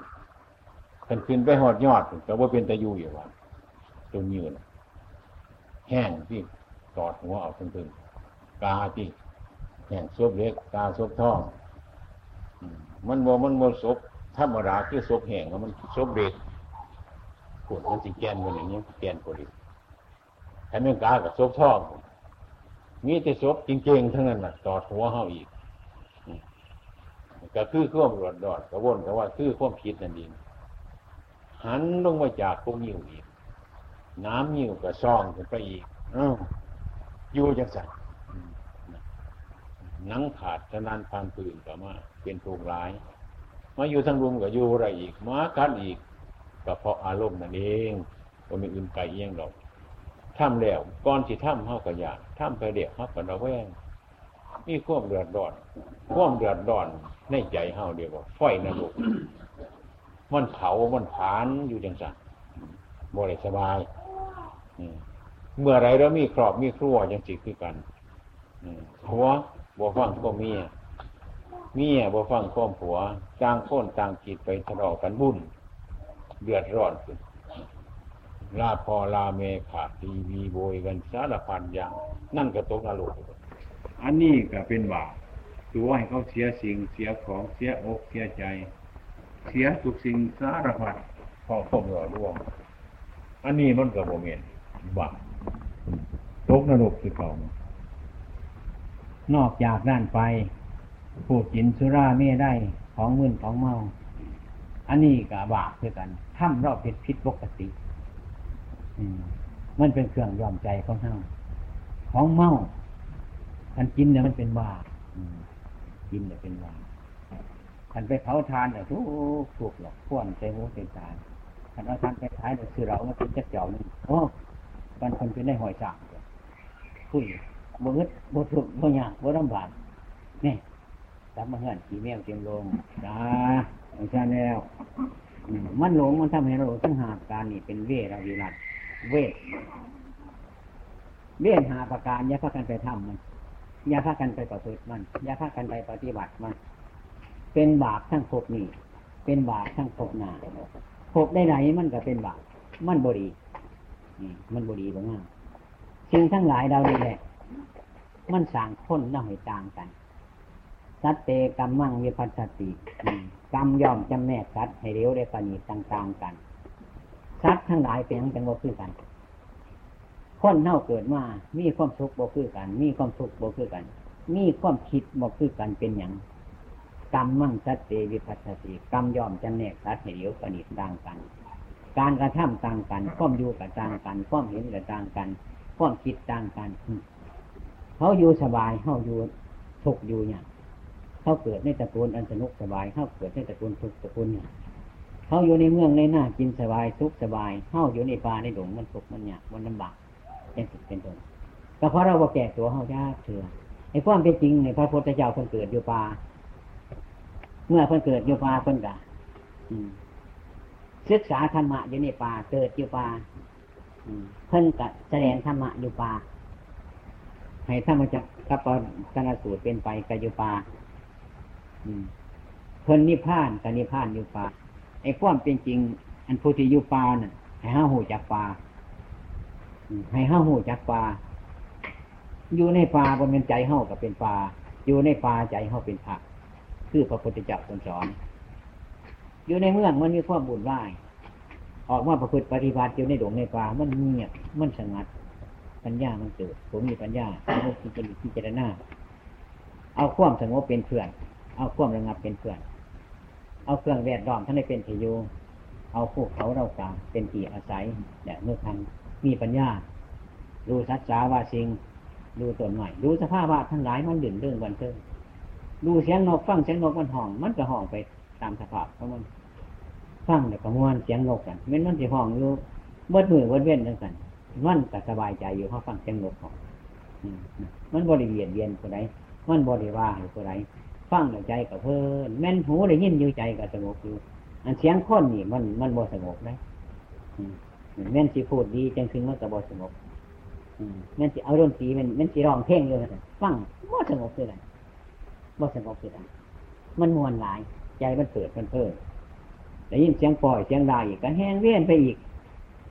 เพิ่นขึ้นไปหอดยอดก็ว่าเป็นตะยูอยู่ว่าตรงยืนแห้งที่ตอดหัวเอาตึงๆ กาที่แห้งซบเล็กกาซบท้องมันโมมันโมซบธรรมดาคือซบแห้งมันซบเล็กปวดมันสิแกนมันอย่างนี้แกนปวดถ้าไม่กากับซบท้องมีแต่ซบจริงๆทั้งนั้นน่ะตอดหัวเฮาอีกก็คือข้อมรวดดอดกระวนกระว่าคือข้อมคิดนั่นเองหันลงมาจากพวกนิ้วอีก น้ำนิ้วก็ซ่องขึ้นไปอีกออยู่จังสัน นังขาดฉะนั้นพันปืนก็มาเป็นทุกร้าย มาอยู่ทั้งรุมก็อยู่อะไรอีกมากัดอีกก็เพราะอารมณ์นั่นเองก็มีอื่นไกลเอียงดอกทำแล้วก่อนที่ทำเฮาก็อยากทำไปเด็กเฮาก็ระแวงมีความเดือดร้อนความเดือดร้อนในใจเฮาเดียวว่าไฟนรกมันเผามันผานอยู่จังสันบ่ได้สบายเมื่อไรแล้วมีครอบมีครัวจังสิคือกันผัว บ่ฟังก็เมียเมียบ่ฟังข้อมผัวต่างคนต่างจิตไปทะเลาะกันบุญเดือดร้อนขึ้นลาพอลาเมขาดทีวีโบยกันสารพันอย่าง นั่นก็ตกนรกอันนี้ก็เป็นบาปตัวให้เขาเสียสิ่งเสียของเสียอกเสียใจ เสียทุกสิ่งสารพัดพอคมหล่อร่วง อันนี้มันก็บ่เมนบาปตกนรกคือเขา นอกจากด้านไปผูกกินสุราเม่ได้ของมึนของเมา อันนี้กับบาปคือกันทำรอบผิดผิดปกติมันเป็นเครื่องยอมใจของเฮาของเมาอันกินเนี่ยมันเป็นบาปกินเนี่ยเป็นบาปขันไปเผาทานเนี่ยทุกถูกหรอกพ่วนใจหูใจตาขันเอาทานไปท้ายเนี่ยคือเรามาเป็นจักเจ้านี่โอ้กันคนเป็นได้หอยสางคุย บ่อึดบ่ถูกบ่ยากบ่ลำบากนี่จับมาเหือนขี่แมวเจียงลงจ้าของฉันแล้วมันหลงมันทำให้เราตั้งหาการนี่เป็นเวรวิรัตเวทเวทหาประการอย่าพากันไปทำมันอย่าพากันไปประพฤติมันอย่าพากันไปปฏิบัติมัน เป็นบาปทั้งภพนี้ เป็นบาปทั้งภพหน้าภพได้ไหนมันก็เป็นบาปมันบรีนี่มันบรีบ้างสิ่งทั้งหลายเราดีแหละ มันสั่งคนน่าให้ต่างกัน สัตเตกรรมมั่งวิพัสติกรรมย่อมจำแนกสัตให้เร็วได้ปณีต่างๆกัน สัตทั้งหลายเป็นยังเป็นบ่คือกัน คนเน่าเกิดมามีความสุขบ่คือกัน มีความสุขบ่คือกัน มีความคิดบ่คือกันเป็นอย่างกรรมมั่งสัตเตวิพัสติกรรมย่อมจำแนกสัตให้เร็วปณีต่างกัน การกระทำต่างกัน ความอยู่กับต่างกัน ความเห็นกับต่างกัน ความคิดต่างกัน เขาอยู่สบายเขาอยู่ทุกอยู่เนี่ยเขาเกิดในตระกูลอันสนุกสบายเขาเกิดในตระกูลทุกตระกูลเนี่ยเขาอยู่ในเมืองในหน้ากินสบายทุกสบายเขาอยู่ในป่าในดงมันทุกมันเนี่ยมันลำบากเป็นสุดเป็นต้นก็เพราะเราว่าแก่ตัวเขายากเถื่อไอ้ความเป็นจริงในพระพุทธเจ้าคนเกิดอยู่ป่าเมื่อคนเกิดอยู่ป่าคนกะศึกษาธรรมะอยู่ในป่าเกิดอยู่ป่าเพิ่นกะแสดงธรรมะอยู่ป่า ให้ถ้ามันจะกับปตนสูตรเป็นไปกายุปาเพิ่นนิพพานกานิพพานยู่ปาไอ้ความเป็นจริง อันพุทธิยุปาน่ะ ให้ห้าหูจักปาให้ห้าหูจักปาอยู่ในปาบนเป็นใจเฮากับเป็นปาอยู่ในปาใจเฮาเป็นผักคือพระพุทธเจ้าสอน อยู่ในเมืองมันมีความบุญไหวออกมาประพฤติปฏิบัติอยู่ในดงในป่ามันเงียบมันสงัด ปัญญามันเกิด ผมมีปัญญาสงบที่จะพิจารณาเอาความสงบเป็นเพื่อน เอาความระงับเป็นเพื่อน เอาเครื่องแวดล้อมท่านได้เป็นที่อยู่เอาพวกเขาเรากาเป็นที่อาศัยเนี่ยเมื่อทันมีปัญญาดูสัจจาวาสิงดูตนใหม่ดูสภาพว่าทั้งหลายมันดื่นเรื่องวันเทิงดูเสียงนกฟังเสียงนกมันห้อง มันก็ห้องไปตามสภาพเพราะมันฟังแต่กระมวลเสียงนกกันเม้นมันจะห้องอยู่เบิดมือเบิดเว้นทั้งกัน มันก็สบายใจอยู่เขาฟังเสียงนกของมันบริเวียนเวียนผู้ใดมันบริว่าอยู่ผู้ใดฟังใจกับเพิ่นแม่นหูได้ยินอยู่ใจก็สงบอยู่ อันเสียงคนนี่มันมันบ่สงบนะแม่นสิพูดดีจังถึงมันก็บ่สงบแม่นสิเอาดนตรีมันแม่นสิร้องเพลงเลยฟังบ่สงบเลยบ่สงบเลยมันมวนหลาย ใจมันเปิดมันเพิ่มได้ยินเสียงปล่อยเสียงดาอีกก็แห้งเวียนไปอีก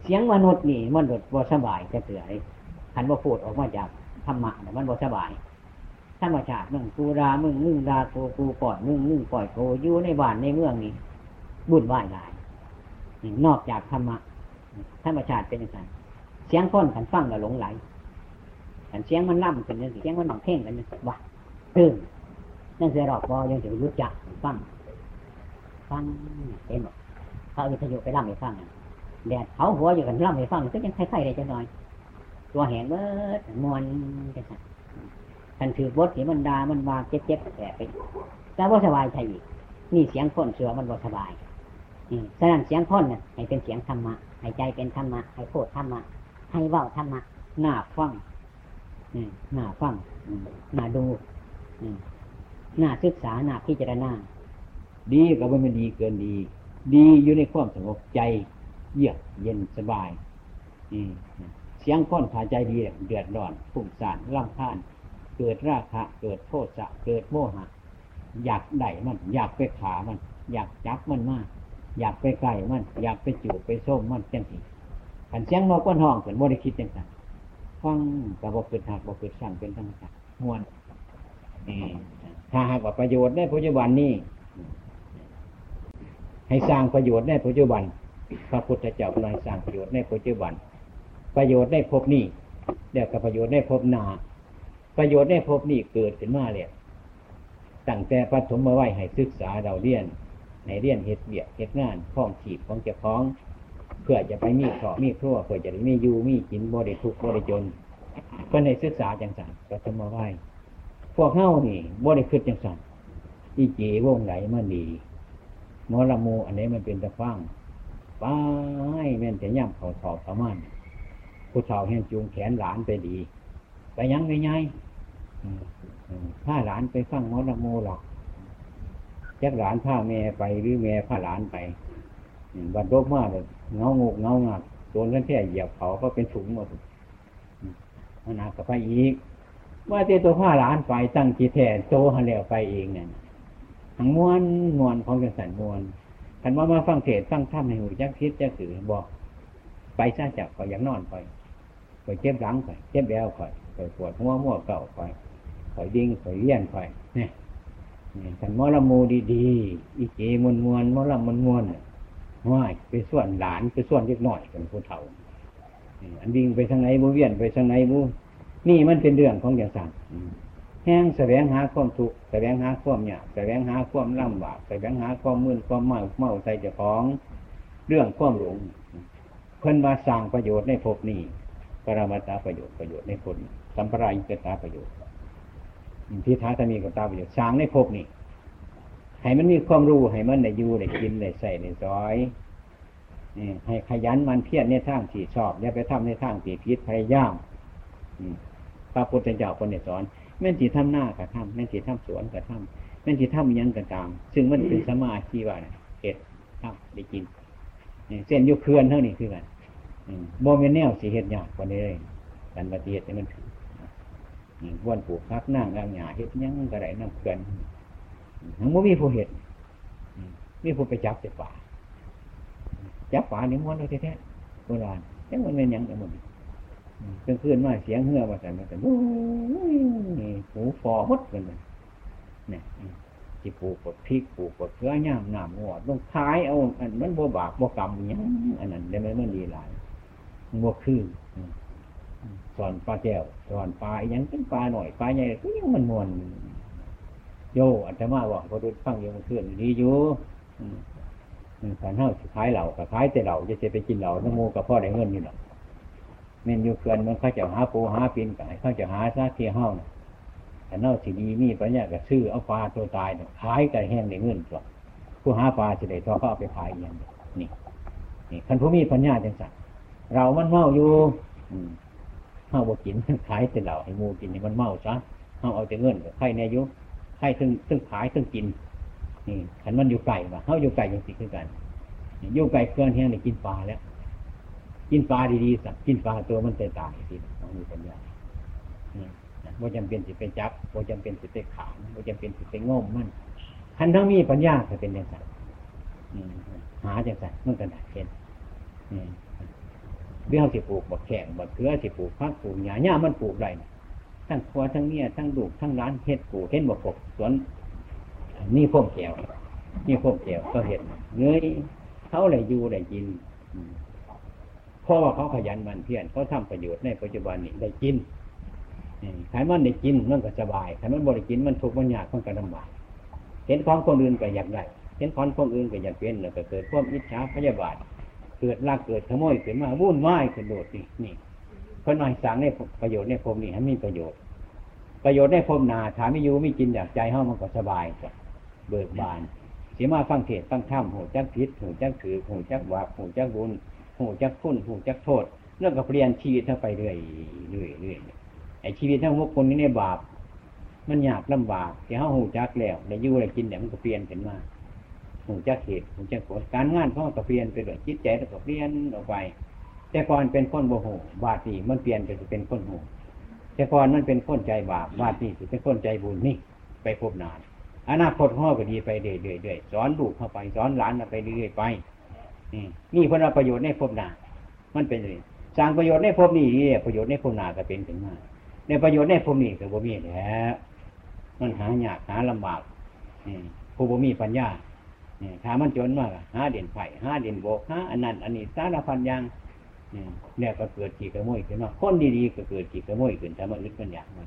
เสียงมนุษย์นี่มันบบ่สบายจะเสือไอ้คันว่าพูดออกมาจากธรรมะเนี่มันบ่สบายธรรมชาติมึงกูรามึงมึงดาโกกูปล่อยมึงมึงปล่อยโกอยู่ในบ้านในเมืองนี่บุญวายหลายนี่นอกจากธรรมะธรรมชาติเป็นย่างไรเสียงคนกันฟังแล้วหลงไหลกันเสียงมันล่ำกันยังเสียงมันหนังเพ่งกันยังว่าตื่นนั่นเสียรอกบอยังจะรู้จักฟังฟังเต็มเขาวิทยุไปล่ำให้ฟังอะ แดดเขาหัวอยู่กันล่ำให้ฟังก็ยังคล้ายๆได้จะหน่อย ตัวแหงเบิดมวนกันสันทันถือบทที่มันดามันวาเจ็บเจ็บแผลไปแต่ว่าสบายใจอีก นี่เสียงคนเสือมันบ่สบายอืมฉะนั้นเสียงคนน่ะให้เป็นเสียงธรรมะให้ใจเป็นธรรมะให้โพดธรรมะให้เว้าธรรมะหน้าฟังอืมหน้าฟังอืมหน้าดูอืมหน้าศึกษาหน้าพิจารณา ดีก็บ่แมันดีเกินดี ดีอยู่ในความสงบใจ เยือกเย็นสบายอืเสียงค้อนขาใจดีเนี่ยเดือดร้อนฝุ่งสารร่ำคาญเกิดราคะ เกิดโทสะเกิดโมหะ อยากได้มัน อยากไปขามัน อยากจับมันมาก อยากไปไกลมัน อยากไปจูบไปส้มมันจังสีขันเสียงนกก้นห้องเกิดโมได้คิดจังสันฟังกับบ่เกิดหักบ่เกิดสั่งเป็นธรรมชาติมวนนี่ถ้าหากว่าประโยชน์ในปัจจุบันนี้ให้สร้างประโยชน์ในปัจจุบัน พระพุทธเจ้ากำลังสร้างประโยชน์ในปัจจุบัน ประโยชน์ในภพนี้เดี๋ยวกับประโยชน์ในภพนาประโยชน์ในภพนี้เกิดขึ้นมาเลยตั้งแต่ปฐมมาไว้ให้ศึกษาเราเรียนในเรียนเฮ็ดเบียกเฮ็ดงานข้องขีดของเจ้าของ เพื่อจะไปมีขอมีครัวเพื่อจะได้มีอยู่มีกินบ่ได้ทุกบ่ได้จนเพื่อในศึกษาจังสันปฐมมาไว้พวกเฮานี่บ่ได้คิดจังสันอีเจวงไหลมันดีมอละมูอันนี้มันเป็นตะฟัง ไปแม่นแต่ย่ำเขาถอบประมาณผู้เฒ่าแห่งจูงแขนหลานไปดี ไปยังไงไงถ้าหลานไปฟังมอละมูหรอกจักหลานผ้าแม่ไปหรือแม่ผ้าหลานไปบัดโรคมากเลยเงางกเงางักโดนกันแค่เหยียบเขาก็เป็นถุงหมดมมันหนักก็ไปอีกว่าแต่ตัวผ้าหลานไปตั้งกี่แท่โตหันแล้วไปเองเนี่ยทั้งมวนมวนของจังสันมวน คันว่ามาฟังเทศฟังธรรมให้หูจักคิดจักสื่อบอกไปซะจากข่อยอยากนอนข่อยข่อยเจ็บหลังข่อยเจ็บแอวข่อยข่อยปวดหัวมั่วเก่าข่อยข่อยดิ้งข่อยเลี้ยนข่อยเนี่ยนี่คันมอละมูดีๆอีเจมวนมวนมอละมวนมวนว่ายไปส่วนหลานไปส่วนเล็กน้อยเป็นผู้เฒ่านี่อันดิ้งไปทางไหนบูเวียนไปทางไหนบูนี่มันเป็นเรื่องของอย่างสั่นอืม แห้งแสวงหาความทุกข์แสวงหาความยากแสวงหาความลำบากแสวงหาความมึนความเมาเมาใจเจ้าของ เรื่องความหลงเพิ่นมาสร้างประโยชน์ในภพนี้ปรมาตาประโยชน์ประโยชน์ในภพนี้สัมปรายิกตาประโยชน์ทิฏฐาตมีกตาประโยชน์สร้างในภพนี้ให้มันมีความรู้ให้มันได้อยู่ได้กินได้ใส่ได้ซอยให้ขยันมันเพียรในทางที่ชอบอย่าไปทำในทางที่ผิดพยายามอืมพระพุทธเจ้าคนเนี่ยสอน แม่นที่ทำหน้าก็ทำแม่นที่ทำสวนก็ทำแม่นที่ทำยังก็ตาม ซึ่งมันเป็นสมาธิว่าน่ะเห็ดทำได้กินนี่เส้นยุเคลื่อนเท่านี้คือกันอืมบ่เป็นแนวสีเห็ดยากกว่านี้เลยการปฏิเสธมันถึงอืมวนปลูกพักนั่งกลางหญ้าเห็ดยังก็ได้น้ำเคลื่อนทั้งบ่มีผู้เห็ดมมีผู้ไปจับแต่ป่าจับป่านี่ยม้วนเอาแท้ๆโบราณยังมันเป็นยังแต่หมด กลางคืนมาเสียงเหือมาสั่มาสั่นหูฟอหมดกันเลยเนี่ยที่ปลูกกดพริกปลูกกดเกลือย่ามน้ำหัวต้องขายเอา อันมันบ่บากบ่กรรมอยังอันนั้นได้ไหมมันดีหลายบ่คืออืมสอนปลาแก้วสอนปลาอหยังเป็นปลาหน่อยปลาใหญ่ก็ยังมันมวนโยอาตมาบอกพอดูฟังยังมันเคลื่อนดีอยู่อืมอืมการเฮาสิขายเหล่าก็ขายแต่เหล่าจะจะไปกินเหล่าน้ำมูกับพ่อได้เงินอยู่หรอก เมนอยู่เกินมันเขาจะหาปูหาปินไก่เขาจะหาซาเทียเฮานะแต่เน่าสีดีมีปัญญาก็ซื้อเอาปลาตัวตายเนี่ยขายไก่แห้งในเงินตัวผู้หาปลาจะได้ทอเขาเอาไปขายอย่างนี่นี่คันผู้มีปัญญาจังสันเรามันเมาอยู่อืมเฮาบ่กินขายแต่เราให้มูกินให้มันเมาซะเฮาเอาแต่เงินกับไข่ในอายุไข่ซึ่งซึ่งขายซึ่งกิน นี่ขันมันอยู่ไก่ว่ะเฮาอยู่ไก่ยังสิคือกันอยู่ไก่เกินแห้งนี่กินปลาแล้ว กินปลาดีๆสักกินปลาตัวมันตายตายสิต้องมีปัญญาว่าจำเป็นสิไปจับว่าจำเป็นสิไปขามว่าจำเป็นสิไปง่มมันคันทั้งมีปัญญาจะเป็นอย่างไรหาจังไรมันก็ได้เป็นเบี้ยสิปลูกบักแข่งบักเขือสิปลูกพักปลูกหญ้าหญ้ามันปลูกไรทั้งครัวทั้งเมียทั้งลูกทั้งร้านเฮ็ดปลูกเห็นบักกบสวนนี่พ่มแก้วนี่พ่มแก้วก็เห็นเงยเขาเลยอยู่เลยกิน ราะว่าเขาขยันมันเพียรเขาทำประโยชน์ในปัจจุบันนี้ได้กินขายมันได้กินมันก็สบายขายมันบริกินมันทุกข์มันยากมันก็ลำบากเห็นของคนอื่นก็อยากได้เห็นของคนอื่นก็อยากเป็นแล้วก็เกิดความอิจฉาพยาบาท เกิดลากเกิดขโมยขึ้นมาวุ่นวายขึ้นโดดนี่นี่คนหน่อยสั่งในประโยชน์ในภพนี้ให้มีประโยชน์ ประโยชน์ในภพนาถามไม่อยู่ไม่กินอยากใจเฮามันก็สบายจ้ะเบิกบานเสียมาฟังเทศฟังธรรมหูจักพิษหูจักถือหูจักบาปหูจักบุญ หูจักคุณหูจักโทษเรื่องกับเปลี่ยนชีวิตเข้าไปเรื่อยเรื่อยเรื่อยไอชีวิตทั้งพวกคนนี้ในบาป มันยากลำบากที่เฮาหูจักแล้วได้ยู่ได้กินเนี่ยมันก็เปลี่ยนขึ้นมาหูจักเหตุหูจักผลการงานเขาก็เปลี่ยนไปด้วยจิตใจก็เปลี่ยนออกไป แต่ก่อนเป็นคนโมโหบาดนี่มันเปลี่ยนไปเป็นคนโหแต่ก่อนมันเป็นคนใจบาปบาดนี่เป็นคนใจบุญนี่ไปพบนานอนาคตพ่อก็ดีไปเรื่อยๆสอนลูกเข้าไปสอนหลานไปเรื่อยๆไป นี่เพื่อประโยชน์ในภพนา มันเป็นเลยสร้างประโยชน์ในภพนี้ประโยชน์ในภพนาก็เป็นขึ้นมาในประโยชน์ในภพนี้ก็บ่มีแล้วมันหายากหาลำบากผู้บ่มีปัญญาถ้ามันจนมากหาเด่นไผ่หาเด่นโบกหาอันนั้นอันนี้สารพันยังเนี่ยก็เกิดกี่กระโมยขึ้นมาคนดีๆก็เกิดกี่กระโมยขึ้นแต่มาอึดมันอยากมา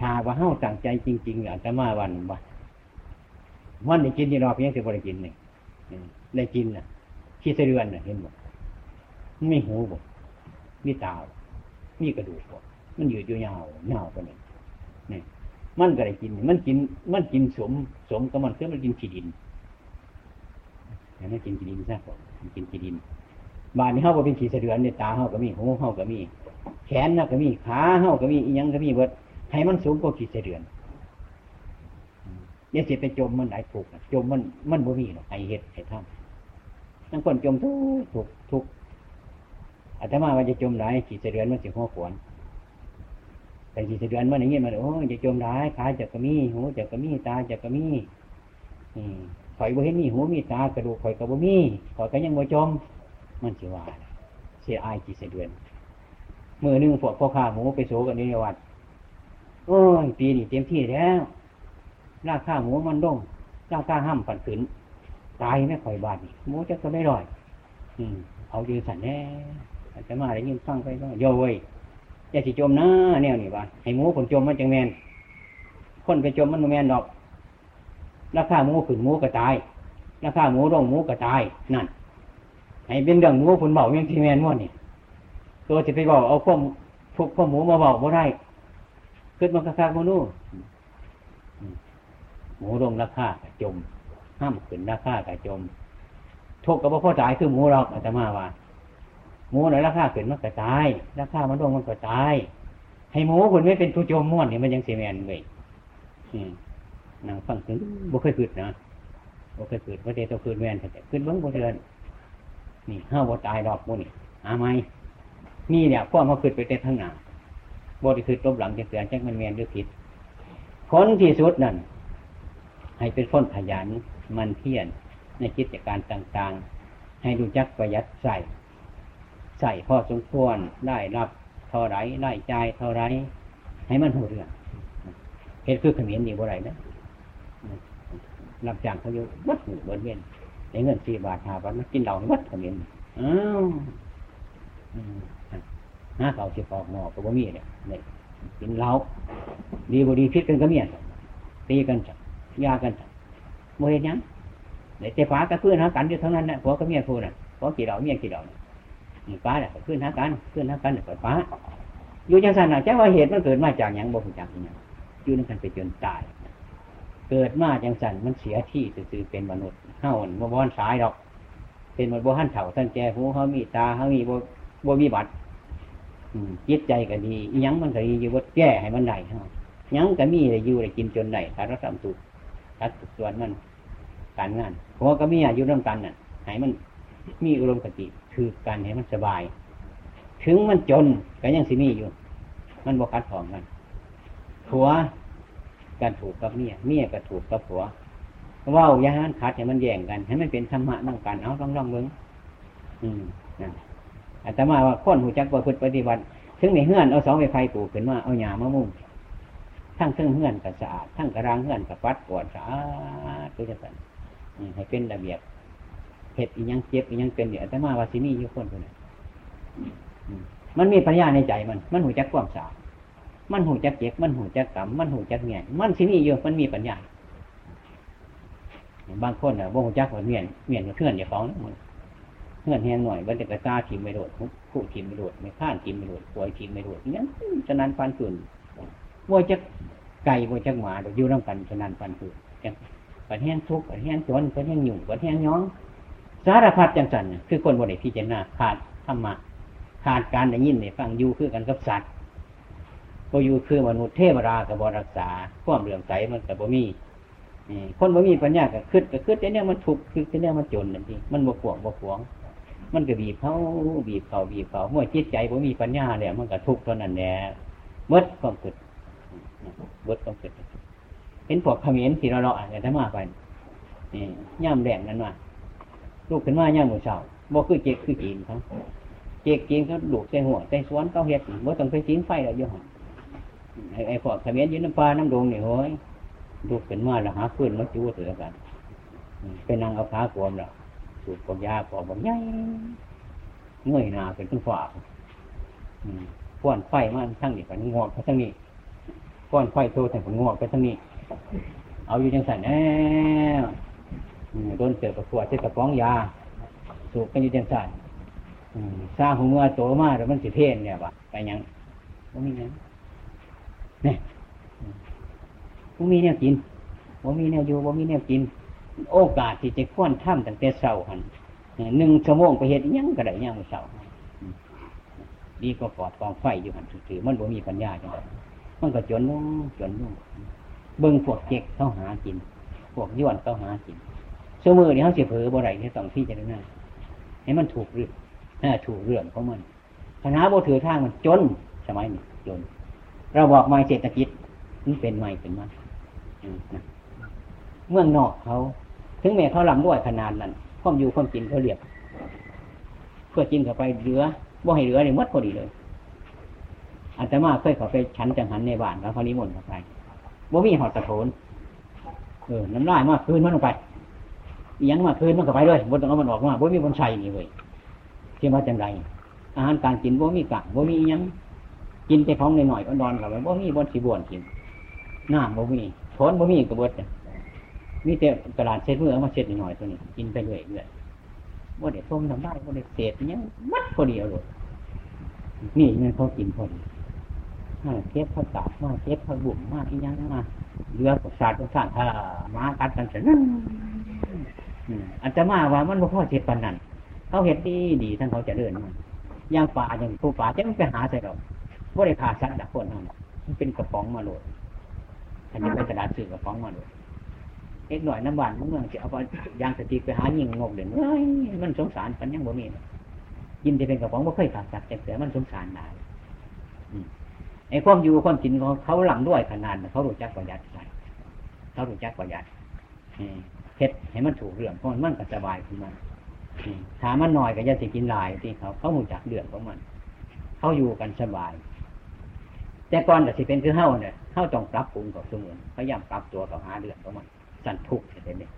ถ้าว่าเฮ้าตั้งใจจริงๆอาจจะมาวันวันวันได้กินยี่รอเพียงแต่บริกินนี่งได้กินน่ะ ขี้เสือนน่ะเห็นบ่มีหูบ่มีตามีกระดูกบ่มันยืดยาวยาวกว่านี้นี่มันก็ได้กิน มันกิน มันกินสม สมกับมันคือมันกินขี้ดินแต่ไม่กินขี้ดินซะก่อนกินขี้ดินบ้านนี้เฮาก็เป็นขี้เสือนเนี่ยตาเฮาก็มีหูเฮาก็มี แขนน่ะก็มีขาเฮาก็มีอีหยังก็มีเบิดให้มันสูงกว่าขี้เสือนอย่าเสียไปจมมันไหลถูกจมมันมันบ่มีหรอกไอเห็ดไอทำ ทั้งคนจมทุกทุกทุกอาตมาว่าจะจมไหลขี้เสือนมันสิหัวขวนแต่ขี้เสือนมันอย่างเงี้ยมันโอ้จะจมไหลขาจะกระมีหูจะกระมีตาจะกระมีอืมข่อยบ่เห็นมีหูมีตากระดูกข่อยกระบ่มีข่อยก็ยังบ่จม มันสิว่าเสียอายขี้เสือนมือหนึ่งพวกพ่อข้าหมูไปโซกันในวัดโอ้ยปีนี้เต็มที่แล้วราคาหมูมันดงราคาห้ามผันขืน ตายไม่ค่อยบาดหมูจะก็ไม่รอยอืมเอายืนสันแน่จะมาได้ยินฟังไปก็โยเว้ยอย่าสิจมนะแนวนี่ว่าให้หมูผลจมมันจังแมนคนไปจมมันแมนดอก ราคาหมูขืนหมูก็ตาย ราคาหมูร่องหมูก็ตายนั่นให้เป็นเรื่องหมูผลเบาอย่างที่แมนม้วนนี่ตัวจะไปบอกเอาข้อมพวกข้อหมูมาบอกบ่ได้ขึ้นมากระซากมนู่หมูลงราคาจม ห้ามขึ้นราคากระจมทุกข์กับพ่อตายคือหมูเราอาจจะมาว่าหมูในราคาขึ้นมันก็ตาย ราคามันลงมันก็ตาย ให้หมูคนไม่เป็นผู้จมม้วนนี่มันยังเสียแมนเว้ยนางฟังถึงบุเคยขึ้นนะบุเคยขึ้นว่าเดตัวขึ้นแมนแต่ขึ้นเบื้งบนเรือนนี่ห้าวัตายดอกมูนี่หาไหมนี่เนี่ยพ่อมาขึ้นไปเต้นทั้งหนาบริคือตบหลังจะเสือนแจักมันแมนหรือผิดคนที่สุดนั่นให้เป็นคนขยัน มันเพียรในกิจการต่างๆ ให้รู้จักประหยัดใส่ ใส่พอสมควรได้รับเท่าไรได้ใจเท่าไรให้มันหูเรื่องเหตุคือขมิ้นนี่บ่ไรนะรับจ้างเขาอยู่วัดหูบนเวียนได้เงินสี่บาทห้าบาทมากินเหล้าวัดขมิ้นอ้าวหาเขาสิฟออกหมอก็บ่มีเนี่ยเนี่ยกินเหล้าดีบ่ดีพิษกันก็เมียนตีกันจ้ะยากัน โมเห็นยังเดี๋ยวเจ้าฟ้าก็ขึ้นหากันอยู่ทั้งนั้นนะผัวก็เมียพูดน่ะผัวกี่ดอกเมียกี่ดอกนี่ฟ้าเนี่ยขึ้นหากันขึ้นหากันเปิดฟ้า อยู่จังสันน่ะแจ้ว่าเหตุมันเกิดมาจากอย่างบ่หูจักอย่างอยู่นั่นกันไปจนตาย เกิดมาจังสันมันเสียที่สื่อเป็นมนุษย์เฮ้าบ่บอนสายดอก เป็นมันบ่หันเถ่าท่านแก่หูเขามีตาเขามีบ่บ่มีบัตรจิตใจก็ดียังมันก็ดีอยู่ว่าแก้ให้มันได้เฮายังก็มีได้อยู่ได้กินจนได้ถ้าเราทำถูก ทัดส่วนมันการงานเพราะก็มีอายุร่วมกันน่ะให้มันมีอารมณ์กติคือการให้มันสบาย ถึงมันจนก็ยังสิมีอยู่ มันบวคัดของกันผัวการถูกกับเมียเมียก็ถูกกับผัวว่าวย่านคัดให้มันแย่งกันให้มันเป็นธรรมะนั่งกันเอาต้องลองเบิ้งอืมนะอาตมาว่าคนหูจักประพฤติปฏิบัติ ถึงในเฮือนเอาเสาไฟไฟปลูกขึ้นมาเอาหญ้ามามุ่ง ทั้งเครื่องเฮือนกับสะอาดทั้งกระรางเฮือนกับปัดกวดสะอาดตัวจังสันให้เป็นระเบียบเห็ดอียังเจ็บอียังเป็นเนี่ยอาตมาวาสิมีอยู่คนคนนี้มันมีปัญญาในใจมัน มันหูจักความสะอาดมันหูจักเจ็บมันหูจักกรรมมันหูจักเงียมันสิมีอยู่มันมีปัญญาบางคนอะบ่หูจักว่าเมียนเมียนกับเพื่อนอย่าฟ้องนะมึงเพื่อนแหงหน่อยวันเด็กกล้าทีมไม่โดดคู่ทีมไม่โดดไม่ข้านทีมไม่โดดป่วยทีมไม่โดดงั้นฉะนั้นฟันฝืน ว่าจะไก่ว่าจะหมาเดี๋ยวอยู่ร่วมกันฉะนั้นฟันฝืนจังปันแห้งทุกข์ปันแห้งจนปันแห้งหยุ่งปันแห้งย้อง สารพัดจังสันคือคนบริพิจารณาขาดธรรมะขาดการได้ยินได้ฟังอยู่คือกันกับสัตว์ก็อยู่คือมนุษย์เทวรากับบรักษาความเหลื่อมใสมันกับบ่มีคนบ่มีปัญญาก็คืดก็คืดแต่เนี่ยมันทุกข์คือแต่เนี่ยมันจนนั่นทีมันบ่ขวงบ่ขวง มันก็บีบเขาบีบเขาบีบเขาเมื่อจิตใจบ่มีปัญญาเนี่ยมันก็ทุกข์เท่านั้นแหละเบิดความคิด เบิดความคิดเห็นพวกเขมิ้นที่เราเลาะเนี่ยถ้ามาไปนี่ย่ำแดงนั้นว่าลูกขึ้นมาย่ำมือเสาบ่คือเจ๊กคือจีนเขาเจ๊กจีนเขาดูกใส่หัวใส่สวนเขาเฮ็ดบ่ต้องไปจิ้งไฟแล้วอยู่หันไอ้พวกเขมิ้นยืนน้ำปลาน้ำดงนี่โห้ยลูกขึ้นมาแล้วหาพื้นมาจู้เสือกันเป็นนางเอาขาขวมแล้วสูบกบยาขวมใหญ่เงยหน้าเป็นต้นฝาป้อนไฟมาทั้งนี้กันงอกทั้งนี้ ป้อนไฟโทษแต่ผลงอกไปทั้งนี้ เอาอยู่จังสันแน่โดนเจอกับขวดเจอกับป้องยา สูบกันอยู่จังสันสร้างหัวเมื่อโตมากแล้วมันสิเทนเนี่ยบะไปยังว่ามียังเนี่ยว่ามีแนวกินว่ามีแนวอยู่ว่ามีแนวกิน โอกาสที่จะควนถ้ำตั้งแต่เช้าหันหนึ่งชั่วโมงไปเห็นยังก็ได้ยังมือเช้าดีก็กอดกองไฟอยู่หันถือมันบ่มีปัญญาจังได มันก็จนลุ่งจนลุ่งเบิ่งพวกเจ๊กเขาหากิน พวกย้อนเขาหากินเสมอนี่เขาเสียเผลอบ่ไรที่ต้องที่จะได้ง่าให้มันถูกเรื่องถูกเรื่องของมันคณะโบถือทางมันจนสมัยนี้จน เราบอกไมาเศรษฐกิจมันเป็นไม่เป็นมันเมืองนอกเขา ถึงแม้เขาลำด้วยขนาดนั้นความอยู่ความกินเขาเรียบเพื่อกินเข้าไปเหลือบ่ให้เหลือเนี่ยมดพอดีเลย อาตมาเคยเขาไปชั้นจังหันในบ้านแล้วเขานิมนต์เข้าไปบ่มีหอดกระโถนเออน้ำลายมากคืนมันลงไปยังมาคืนมันเข้าไปด้วยบนต้องเอามันออกมาบ่มีบนใส่นี่เลยเที่มาจังไรอาหารการกินบ่มีกะบ่มียังกินแต่ของหน่อยๆอ่อนๆกับบ่มีบนสีบวนกินน้ำบ่มีโถนบ่มีกระเบิดมีแต่กระดาษเช็ดมือมาเช็ดหน่อยๆตัวนี้ กินไปเรื่อยๆว่าเด็กส้มทำได้ว่าเด็กเศษยังมัดพอดีเอาเลยนี่มันเขากินพอดี มาเทียบเขาตากมาเทียบเขาบุ่มมาที่ยังมาเรือกับศาสตร์กับศาสตร์ถ้ามากัดกันเสร็จนั่นอันจะมาว่ามันบ่พอเจ็ดปันนั่นเขาเห็ดดีดีทั้งเขาจะเดินมันย่างป่าอย่างผู้ป่าจะไม่ไปหาใส่เราว่าได้ขาสัตว์ดักคนทำมันเป็นกระป๋องมาโหลดอันนี้เป็นกระดาษสื่อกระป๋องมาโหลดเอ็กหน่อยน้ำหวานเมืองจะเอาไปยางสติไปหายิงงกเด่นเฮ้ยมันสงสารปันยังบ่มียินจะเป็นกระป๋องว่าเคยขาดสัตว์แต่เสือมันสงสารได้ ไอ้ความอยู่ความกินของเขาหลังด้วยขนาดเขารู้จักประหยัดใส่เขารู้จักประหยัดเฮ็ดให้มันถูกเรื่องเพราะมันก็สบายขึ้นมาถามมันหน่อยก็จะสิกินหลายที่เขาเขาหูจักเดือดของมัน เขาอยู่กันสบาย แต่ก่อนแต่สิเป็นคือเฮ้าเนี่ยเฮ้าต้องปรับปรุงกับสมุนพยายามปรับตัวต่อหาเดือดของมันสันทุกข์เสร็จเนี่ย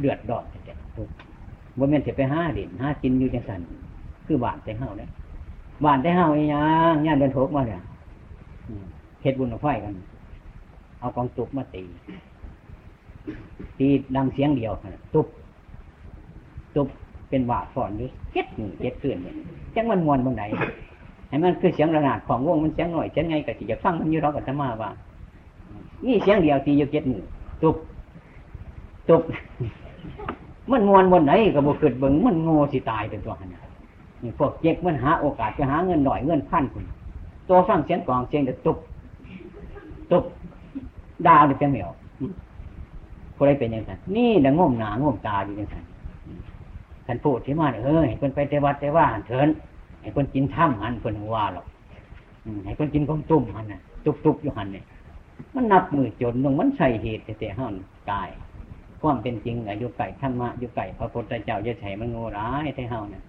เดือดร้อนเสร็จทุกข์บ่แม่นจะไปห้าดินห้ากินอยู่จังสันคือบานแต่เฮ้าเนี่ยบานแต่เฮ้าไอีหยังย่านเดินทุกมาเนี่ย เฮ็ดบุญเอาไฟกัน เอากองตุบมาตี ตีดังเสียงเดียวตุบตุบเป็นว่าสอนอยู่เจ็ดหนึ่งเจ็ดคืนเนี่ยจังมันมวนบนไหนให้มันคือเสียงระนาดของวงมันเสียงหน่อยเสียงไงก็ที่จะฟังมันอยู่รอกับธรรมาว่านี่เสียงเดียวตีอยู่เจ็ดหนึ่งตุบตุบมันมวนบนไหนก็บุกเกิดเบิ้งมันโง่สิตายเป็นตัวขนาดนี่พวกเจ็กมันหาโอกาสไปหาเงินหน่อยเงินพันคุณ ตัวฟังเสียงกองเสียงเด็ดตุบตุบดาวเนี่เป็นเหมียวคนไรเป็นยังไงนี่เดงง่มหนาง่มตาอยู่ยังไงท่านพูดที่มาเออให้คนไปเทวัดเทว่าเถินให้คนกินถ้ำหันคนหัวหรอกให้คนกินของตุ่มหันน่ะตุบตุบอยู่หันเนี่ยมันนับมือจนลงมันใส่เหตุแต่ห้อนกายความเป็นจริงอายุไก่ธรรมะอายุไก่พระพุทธเจ้าจะใช้มันโง่ร้ายแต่เฮาเนี่ย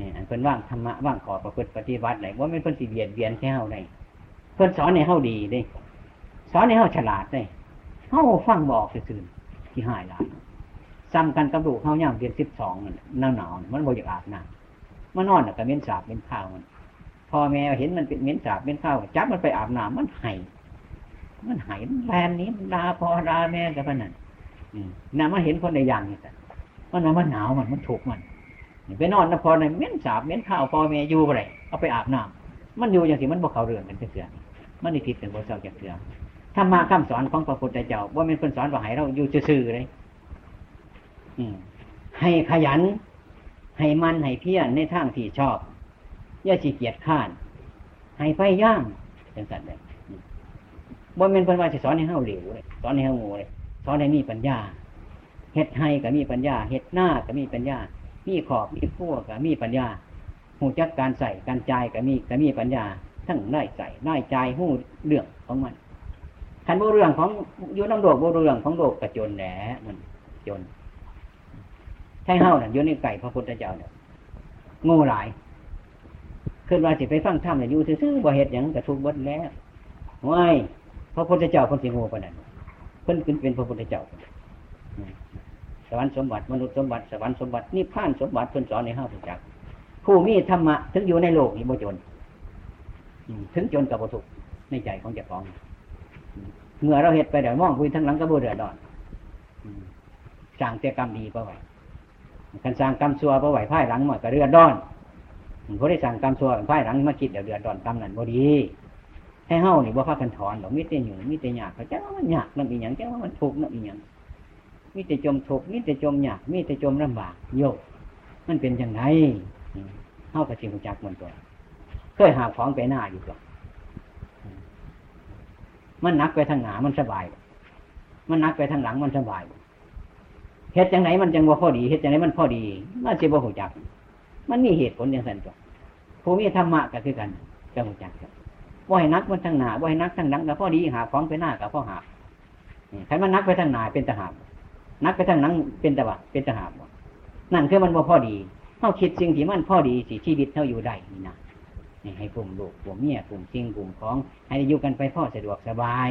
นี่อันเพิ่นว่างธรรมะว่างขอประพฤติปฏิบัติไหนว่าไม่นเพิ่นสิเบียดเบียนแค่เฮาได้เพิ่นสอนให้เฮาดีเด้สอนให้เฮาฉลาดได้เฮาฟังบอกซื่อๆที่หายหลายซ้ำกันกับลูกเฮาย่างเดือน12นั่นหนาวหนาวๆมันบ่อยากอาบน้ำมันนอนน่ะก็เม็นสาบเม็นข้าวมันพ่อแม่เห็นมันเป็นเม็นสาบเม็นข้าวจับมันไปอาบน้ำมันไห้มันหายแลนนี้มันดาพอดาแม่กับพนันอืมน่ะมันเห็นคนในอย่างนี่แต่มันมันหนาวมันมันถูกมัน ไปนอนนะพอในเม้นสาบเม้นข้าวพอแม่อยู่อะไรเอาไปอาบน้ำมันอยู่อย่างที่มันบอกเขาเรื่องกันเสือมันนี่ผิดเป็นบ่เศร้าจากเสือธรรมะคำสอนของพระพุทธเจ้าว่าเป็นคนสอนว่าให้เราอยู่ซื่อเลยอืมให้ขยัน ให้มันให้เพียรในทางที่ชอบอย่าขี้เกียจข้าน ให้ไฟย่างจังสันเลยบ่แม่นเพิ่นว่าสิสอนให้เฮาเหลวเลยสอนให้เฮาโง่เลยสอนให้มีปัญญาเฮ็ดให้ก็มีปัญญาเฮ็ดหน้าก็มีปัญญา มีขอบมีขั้วก็มีปัญญาหูจักการใส่การจ่ายก็มีก็มีปัญญา ทั้งได้ใส่ได้จ่ายหูเรื่องของมันคันบ่เรื่องของอยู่น้ำโลกบ่เรื่องของโลกก็จนแหละมันจนใช่เฮาน่ะอยู่ในไก่พระพุทธเจ้าเนี่ยโง่หลายขึ้นว่าสิไปฟังธรรมเนี่ยอยู่ซื่อๆบ่เฮ็ดหยังก็ทุกบดแล้วว้ายพระพุทธเจ้าเพิ่นสิโง่ปานนั้นเพิ่นขึ้นเป็นพระพุทธเจ้า สวรรค์สมบัติมนุษย์สมบัติสวรรค์สมบัตินิพพานสมบัติเพิ่นสอนในห้าประจักผู้มีธรรมะถึงอยู่ในโลกนี้บ่จนถึงจนกับบ่ทุขในใจของเจ้าของเมื่อเราเฮ็ดไปเดี๋ยวมองคุยทั้งหลังก็บ่เดือดร้อนสร้างแต่กรรมดีก็ไหวคันสร้างกรรมชั่วก็ไหวพ่ายหลังหมันก็เดือดร้อนอืมได้สร้างกรรมชั่วพ่ายหลังมาคิดเดี๋ยวเดือดร้อนกรรมนั้นบ่ดีให้เฮ้านี่บ่พากันถอนหรอกมีแต่อยู่มีแต่ยากเขาจ้าว่ามันยากนำอีหยังจ้าว่ามันทุกข์นำอีหยัง มีแต่จมทุกข์มีแต่จมยากมีแต่จมลำบากโยก มันเป็นจังไดอืมเฮาก็สิรู้จักมันตัวเคยหาของไปหน้าอยู่ตัวมันนักไปทางหนามันสบาย มันนักไปทางหลังมันสบายเฮ็ดจังไหนมันจังบ่าพอดีเฮ็ดจังไหนมันพอดีมันสิบ่รู้จัก มันมีเหตุผลอย่างนั้นตัวผู้มีธรรมะก็คือกันจะรู้จักครับว่าให้นักมันทางหนาว่าให้นักทางหลังแล้วพอดีหาของไปหน้ากับพ่อหาบใครมันนักไปทางหนาเป็นทหาร นักไปทางหลังเป็นตะวะเป็นทหารนั่นคือมันว่าพอดีเท่าคิดสิ่งที่มันพอดีสิชีวิตเท่าอยู่ได้นี่นะให้กลุ่มลูกกลุ่มเมียกลุ่มจริงกลุ่มของ ให้อยู่กันไปพ่อสะดวกสบาย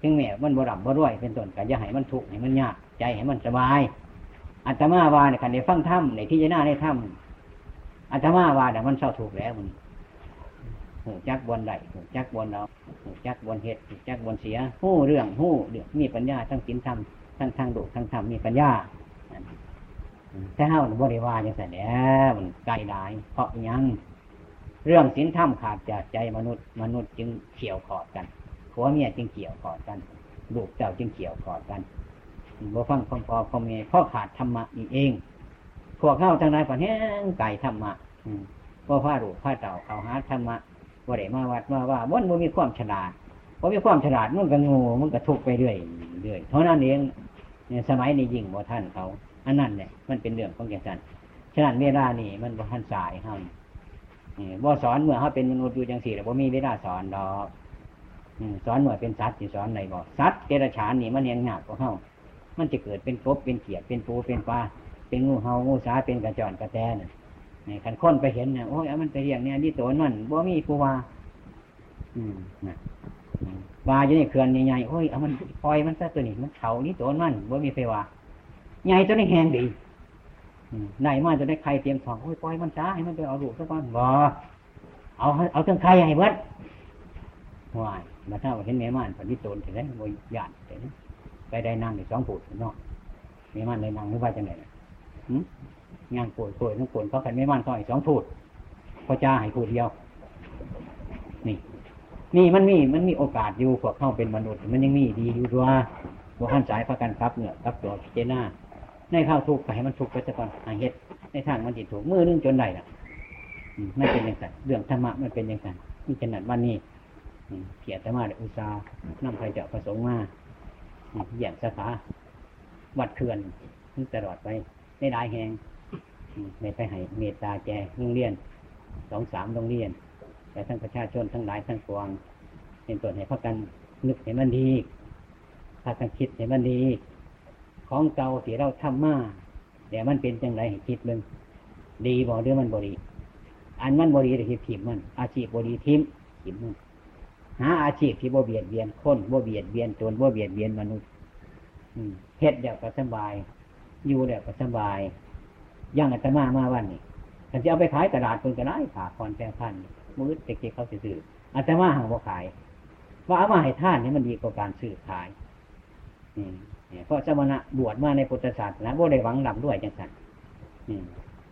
ถึงแม้มันบ่รับบ่รวยเป็นต้นกันอย่าให้มันทุกข์ให้มันยากใจให้มันสบายอัตมาวาในคันในฟังถ้ำในที่จะหน้าในถ้ำอัตมาวาเนี่ยมันเศร้าถูกแล้วมันหูจักบนใดหูจักบนเราหูจักบนเหตุหูจักบนเสียหู้เรื่องหู้เรื่องมีปัญญาทั้งศีลธรรม ทั้งทางดุทั้งธรรมมีปัญญาแต่เฮาวบริวารยังไงแล้วมันไกลได้เพราะยังเรื่องศีลธรรมขาดจากใจมนุษย์ มนุษย์จึงเขี่ยวขอดกันผัวเมียจึงเกี่ยวขอดกันลูกเจ้าจึงเกี่ยวขอดกันบ่ฟังคำพอคำเมเพราะขาดธรรมะนี่เอง พวกเข้าทางไหนก่อนแห้งไก่ธรรมะอืมก็ผ้าลูกผ้าเต่าเขาหาธรรมะว่ได้มาวัดมาว่าวันมันมีความฉลาดพอมีความฉลาดมันก็งูมันก็ทุกไปเรื่อยเรื่อยเท่านั้นเอง สมัยนี้ยิ่งบ่ท่านเขา อันนั้นเนี่ยมันเป็นเรื่องของแก่สันฉะนั้นเวลานี่มันบ่ท่านสายเฮานี่บ่สอนเมื่อเขาเป็นมนุษย์อยู่จังสี่แล้วบ่มีเวลาสอนดอกสอนเมื่อเป็นสัตว์สิสอนไหนบ่สัตว์เดรัจฉานนี่มันยังหนักกว่าเฮามันจะเกิดเป็นกบเป็นเขียดเป็นปูเป็นปลาเป็นงูเห่างูสาเป็นกระจอนกระแตน่ะนี่ขันค้นไปเห็นเนี่ยโอ้ยเอามันไปเรียงเนี่ยนี่ตัวนั่นบ่มีผู้ว่า อืมนะ อืมว่าอยู่ในเขื่อนใหญ่ๆโอ้ยเอามันปล่อยมันซะตัวนี้มันเขานี่ตัวนั่นบ่มีไฟว่าใหญ่ตัวนี้แหงดีอืมไหนมาจะได้ใครเตรียมทองโอ้ยปล่อยมันจ้าให้มันไปเอาลูกซะก่อนบ่เอาเอาเครื่องไข่ให้เบิดวายมาถ้าว่าเห็นแม่ม่านผลิโตนถึงได้บ่ยานถึงไปได้นั่งในสองผูดเนาะแม่ม่านได้นั่งหรือว่าจังไดน่ะหืมย่างป่วยป่วยต้องป่วยเพราะกันไม่มั่นก็อีกสองพูดพอจ้าให้พูดเดียว นี่ นี่มันมีมันมีโอกาสอยู่พวกเข้าเป็นมนุษย์ มันยังมีดีอยู่ด้วยบวกขันสายพระกันครับเนี่ยรับตัวพิจนาในข้าวทุกข์ให้มันทุกข์ไปซะก่อนหาเฮ็ดในทางมันจิตถูกมือนึงจนได้น่ะอืมมันเป็นอย่างไรเรื่องธรรมะมันเป็นอย่างไรนี่ขนาดวันนี้เกียรติมาอุตสาห์นำใครเจ้าประสงค์มาอืมแย่งสาขาวัดเขื่อนตลอดไปได้หลายแหงอืมในไปให้เมตตาแก่โรงเรียนสองสามโรงเรียน แต่ทั้งประชาชนทั้งหลายทั้งปวงเป็นตัวให้พักกันนึกให้มันดีพากันคิดให้มันดี ของเก่าที่เราทำมาเดี๋ยวมันเป็นจังไรให้คิดเบิ่งดีบ่หรือมันบ่ดีอันมันบ่ดีแต่ที่ทิมมัน อาชีพบ่ดีทิมทิมมันหาอาชีพที่บ่เบียดเบียนคนบ่เบียดเบียนตนบ่เบียดเบียนมนุษย์อืเฮ็ดเดี๋ยวก็สบาย อยู่เดี๋ยวก็สบายย่างอาตมามาวันนี้ฉันจะเอาไปขายตลาดคนก็ได้ขาคอนแปลพัน มือเด็กๆเขาซื้ออาตมาหังบ่ขาย ว่าเอามาให้ท่านนี่มันดีกว่าการซื้อขายนี่เนี่ยเพราะสมณะบวชมาในพุทธศาสนาบ่ได้หวังหลำด้วยจังสัน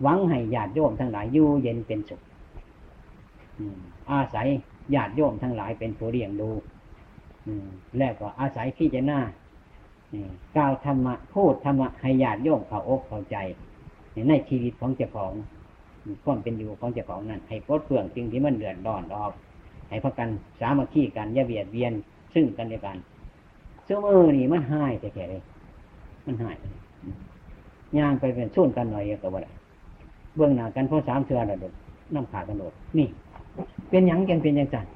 หวังให้ญาติโยมทั้งหลายอยู่เย็นเป็นสุขอาศัยญาติโยมทั้งหลายเป็นผู้เลี้ยงดูแล้วก็อาศัยพิจารณากล่าวธรรมะพูดธรรมะให้ญาติโยมเข้าอกเข้าใจ ในชีวิตของเจ้าของ ความเป็นอยู่ของเจ้าของนั้นให้ปลดเปลื้องสิ่งที่มันเดือดร้อนออก ให้พักกันสามัคคีกันอย่าเบียดเบียน ซึ่งกันและกันเสื้อมือนี่มันหายแต่แค่เลยมันหายย่างไปเป็นส่วนกันหน่อยก็ว่าได้เบื้องหน้ากันเพราะสามเทือระดดน้ำขาดกันโดดนี่ เป็นยังกันเป็นยังจัง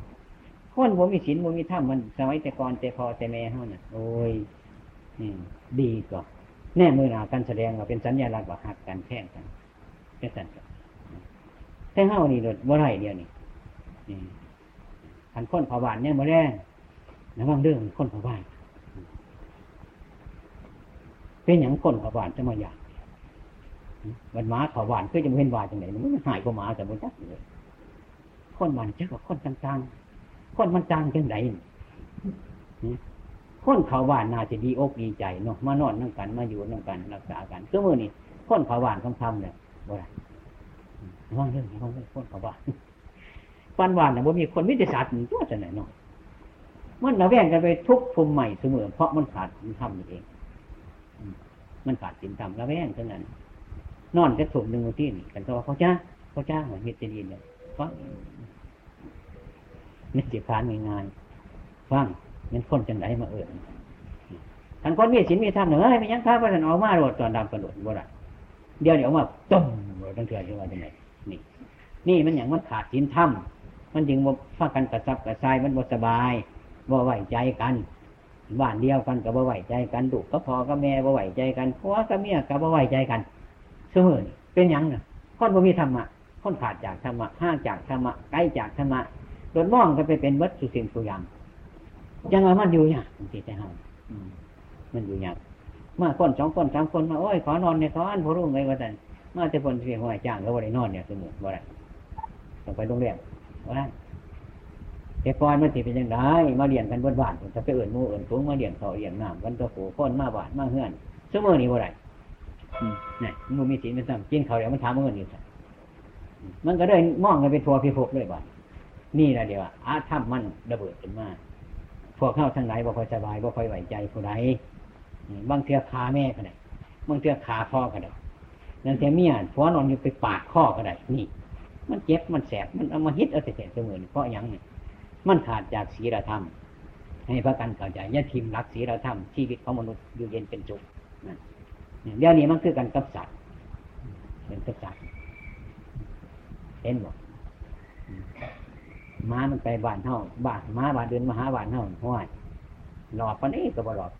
คนบ่มีศีลบ่มีธรรมมันสมัยแต่ก่อนแต่พอแต่แม่เฮาน่ะ โอ้ยอืมดีกว่าแน่มือหนากันแสดงว่าเป็นสัญญาลักษณ์ว่าหักกันแท่งกันแค่นั้น แต่เฮานี่โดบ่ไรเดียวนี่ขันคนเผาบานเนี่ยมาแรงระวังเรื่องคนเผาบาน เป็นอย่างคนเผาบานจะมาอยากมันหมาเผาบานคือจะมาเห็นว่าจังไหนมันหายกว่าหมาแต่บนจักเลยคนมันจักกับคนต่างๆคนมันต่างจังไหนคนเขาบานน่าจะดีอกดีใจเนาะมานอนนั่งกันมาอยู่นั่งกันรักษากันก็มือนี่คนเขาบานคำทำเลยบ่ได้ ระวังเรื่องระวังเรื่องคนเขาบ้านปันวานเนะว่ามีคนมิจฉาถึงตัวจะไหนเนาะมันระแวงกันไปทุกภูมิใหม่เสมอ เพราะมันขาดสินธรรมนี่เอง มันขาดสินธรรมระแวงเท่านั้น นอนจะถูกหนึ่งที่นี่กันก็ว่าเขาจ้าเขาจ้าเหมือนเฮตดีนเนี่ยฟังนี่เสียคานง่ายๆฟังมันคนจังไรมาเอ่ยทันคนมีศีลมีธรรมเฮ้ยไม่ยังข้าพระท่านออกมาโดดตอนดำกระโดดบ่ได้เดี๋ยวเดี๋ยวมาต้มโดดตั้งเถื่อนขึ้นมาจังไห นี่ นี่มันอย่างมันขาดศีลธรรมมันจึงว่าพากันกระซับกระซายมันบ่สบายบ่ไว้ใจกันบ้านเดียวกันกับบ่ไว้ใจกันดุก็พอก็แม่บ่ไว้ใจกันผัวก็เมียก็บ่ไว้ใจกันเสมอเป็นหยังน่ะคนบ่มีธรรมะคนขาดจากธรรมะห่างจากธรรมะใกล้จากธรรมะโดนมองก็ไปเป็นวัตถุสิ่งทุยางยังไงมันอยู่เนี่ยมันติดใจเฮามันอยู่เนี่ยมาคนสองคนสามคนมาโอ้ยขอนอนในขออันพรุ่งไงว่าแต่ มาแต่คนเสียหัวจ้างก็บ่ได้นอนเนี่ยสมุนบ่ได้ต้องไปโรงแรมว่าแต่ก่อนมันสิเป็นยังไงมาเลี้ยงกันบนบ้านถ้าไปเอื่นหมู่เอื่นฟุ้งมาเลี้ยงเขาเลี้ยงน้ำกันตัวผูคนมาบ้านมาเฮือนสมอนี่บ่ได้อืมนี่มันมีศีลเป็นสัมกินเขาวเดี๋ยวมันถามเงินอยู่ซะอืมมันก็เลยมองกันไปทัวพิภพเลยบ้านนี่แหละเดียวว่าอาธรรมมันระเบิดขึ้นมาพวกเข้าทั้งหลายบ่ค่อยสบายบ่ค่อยไหวใจผู้ใดอืมบางเทือขาแม่ก็ได้บางเทือขาพ่อก็ได้ นั่นแต่เมียผัวนอนอยู่ไปปาดข้อก็ได้นี่ มันเจ็บมันแสบมันเอามาฮิตเอาแต่เสมอเพราะยังนี่มันขาดจากศีลธรรม ให้พระกันเข้าใจย่าทิมรักศีลธรรมชีวิตของมนุษย์อยู่เย็นเป็นจุกนั่นเดี๋ยวนี้มันคือกันกับสัตว์เป็นกับสัตว์เห็นบ่ม้ามันไปบ้านเท่าบ้านม้าบ้านเดินมาหาบ้านเท่าห้อยหลอดปนนี้ก็บ่หลอด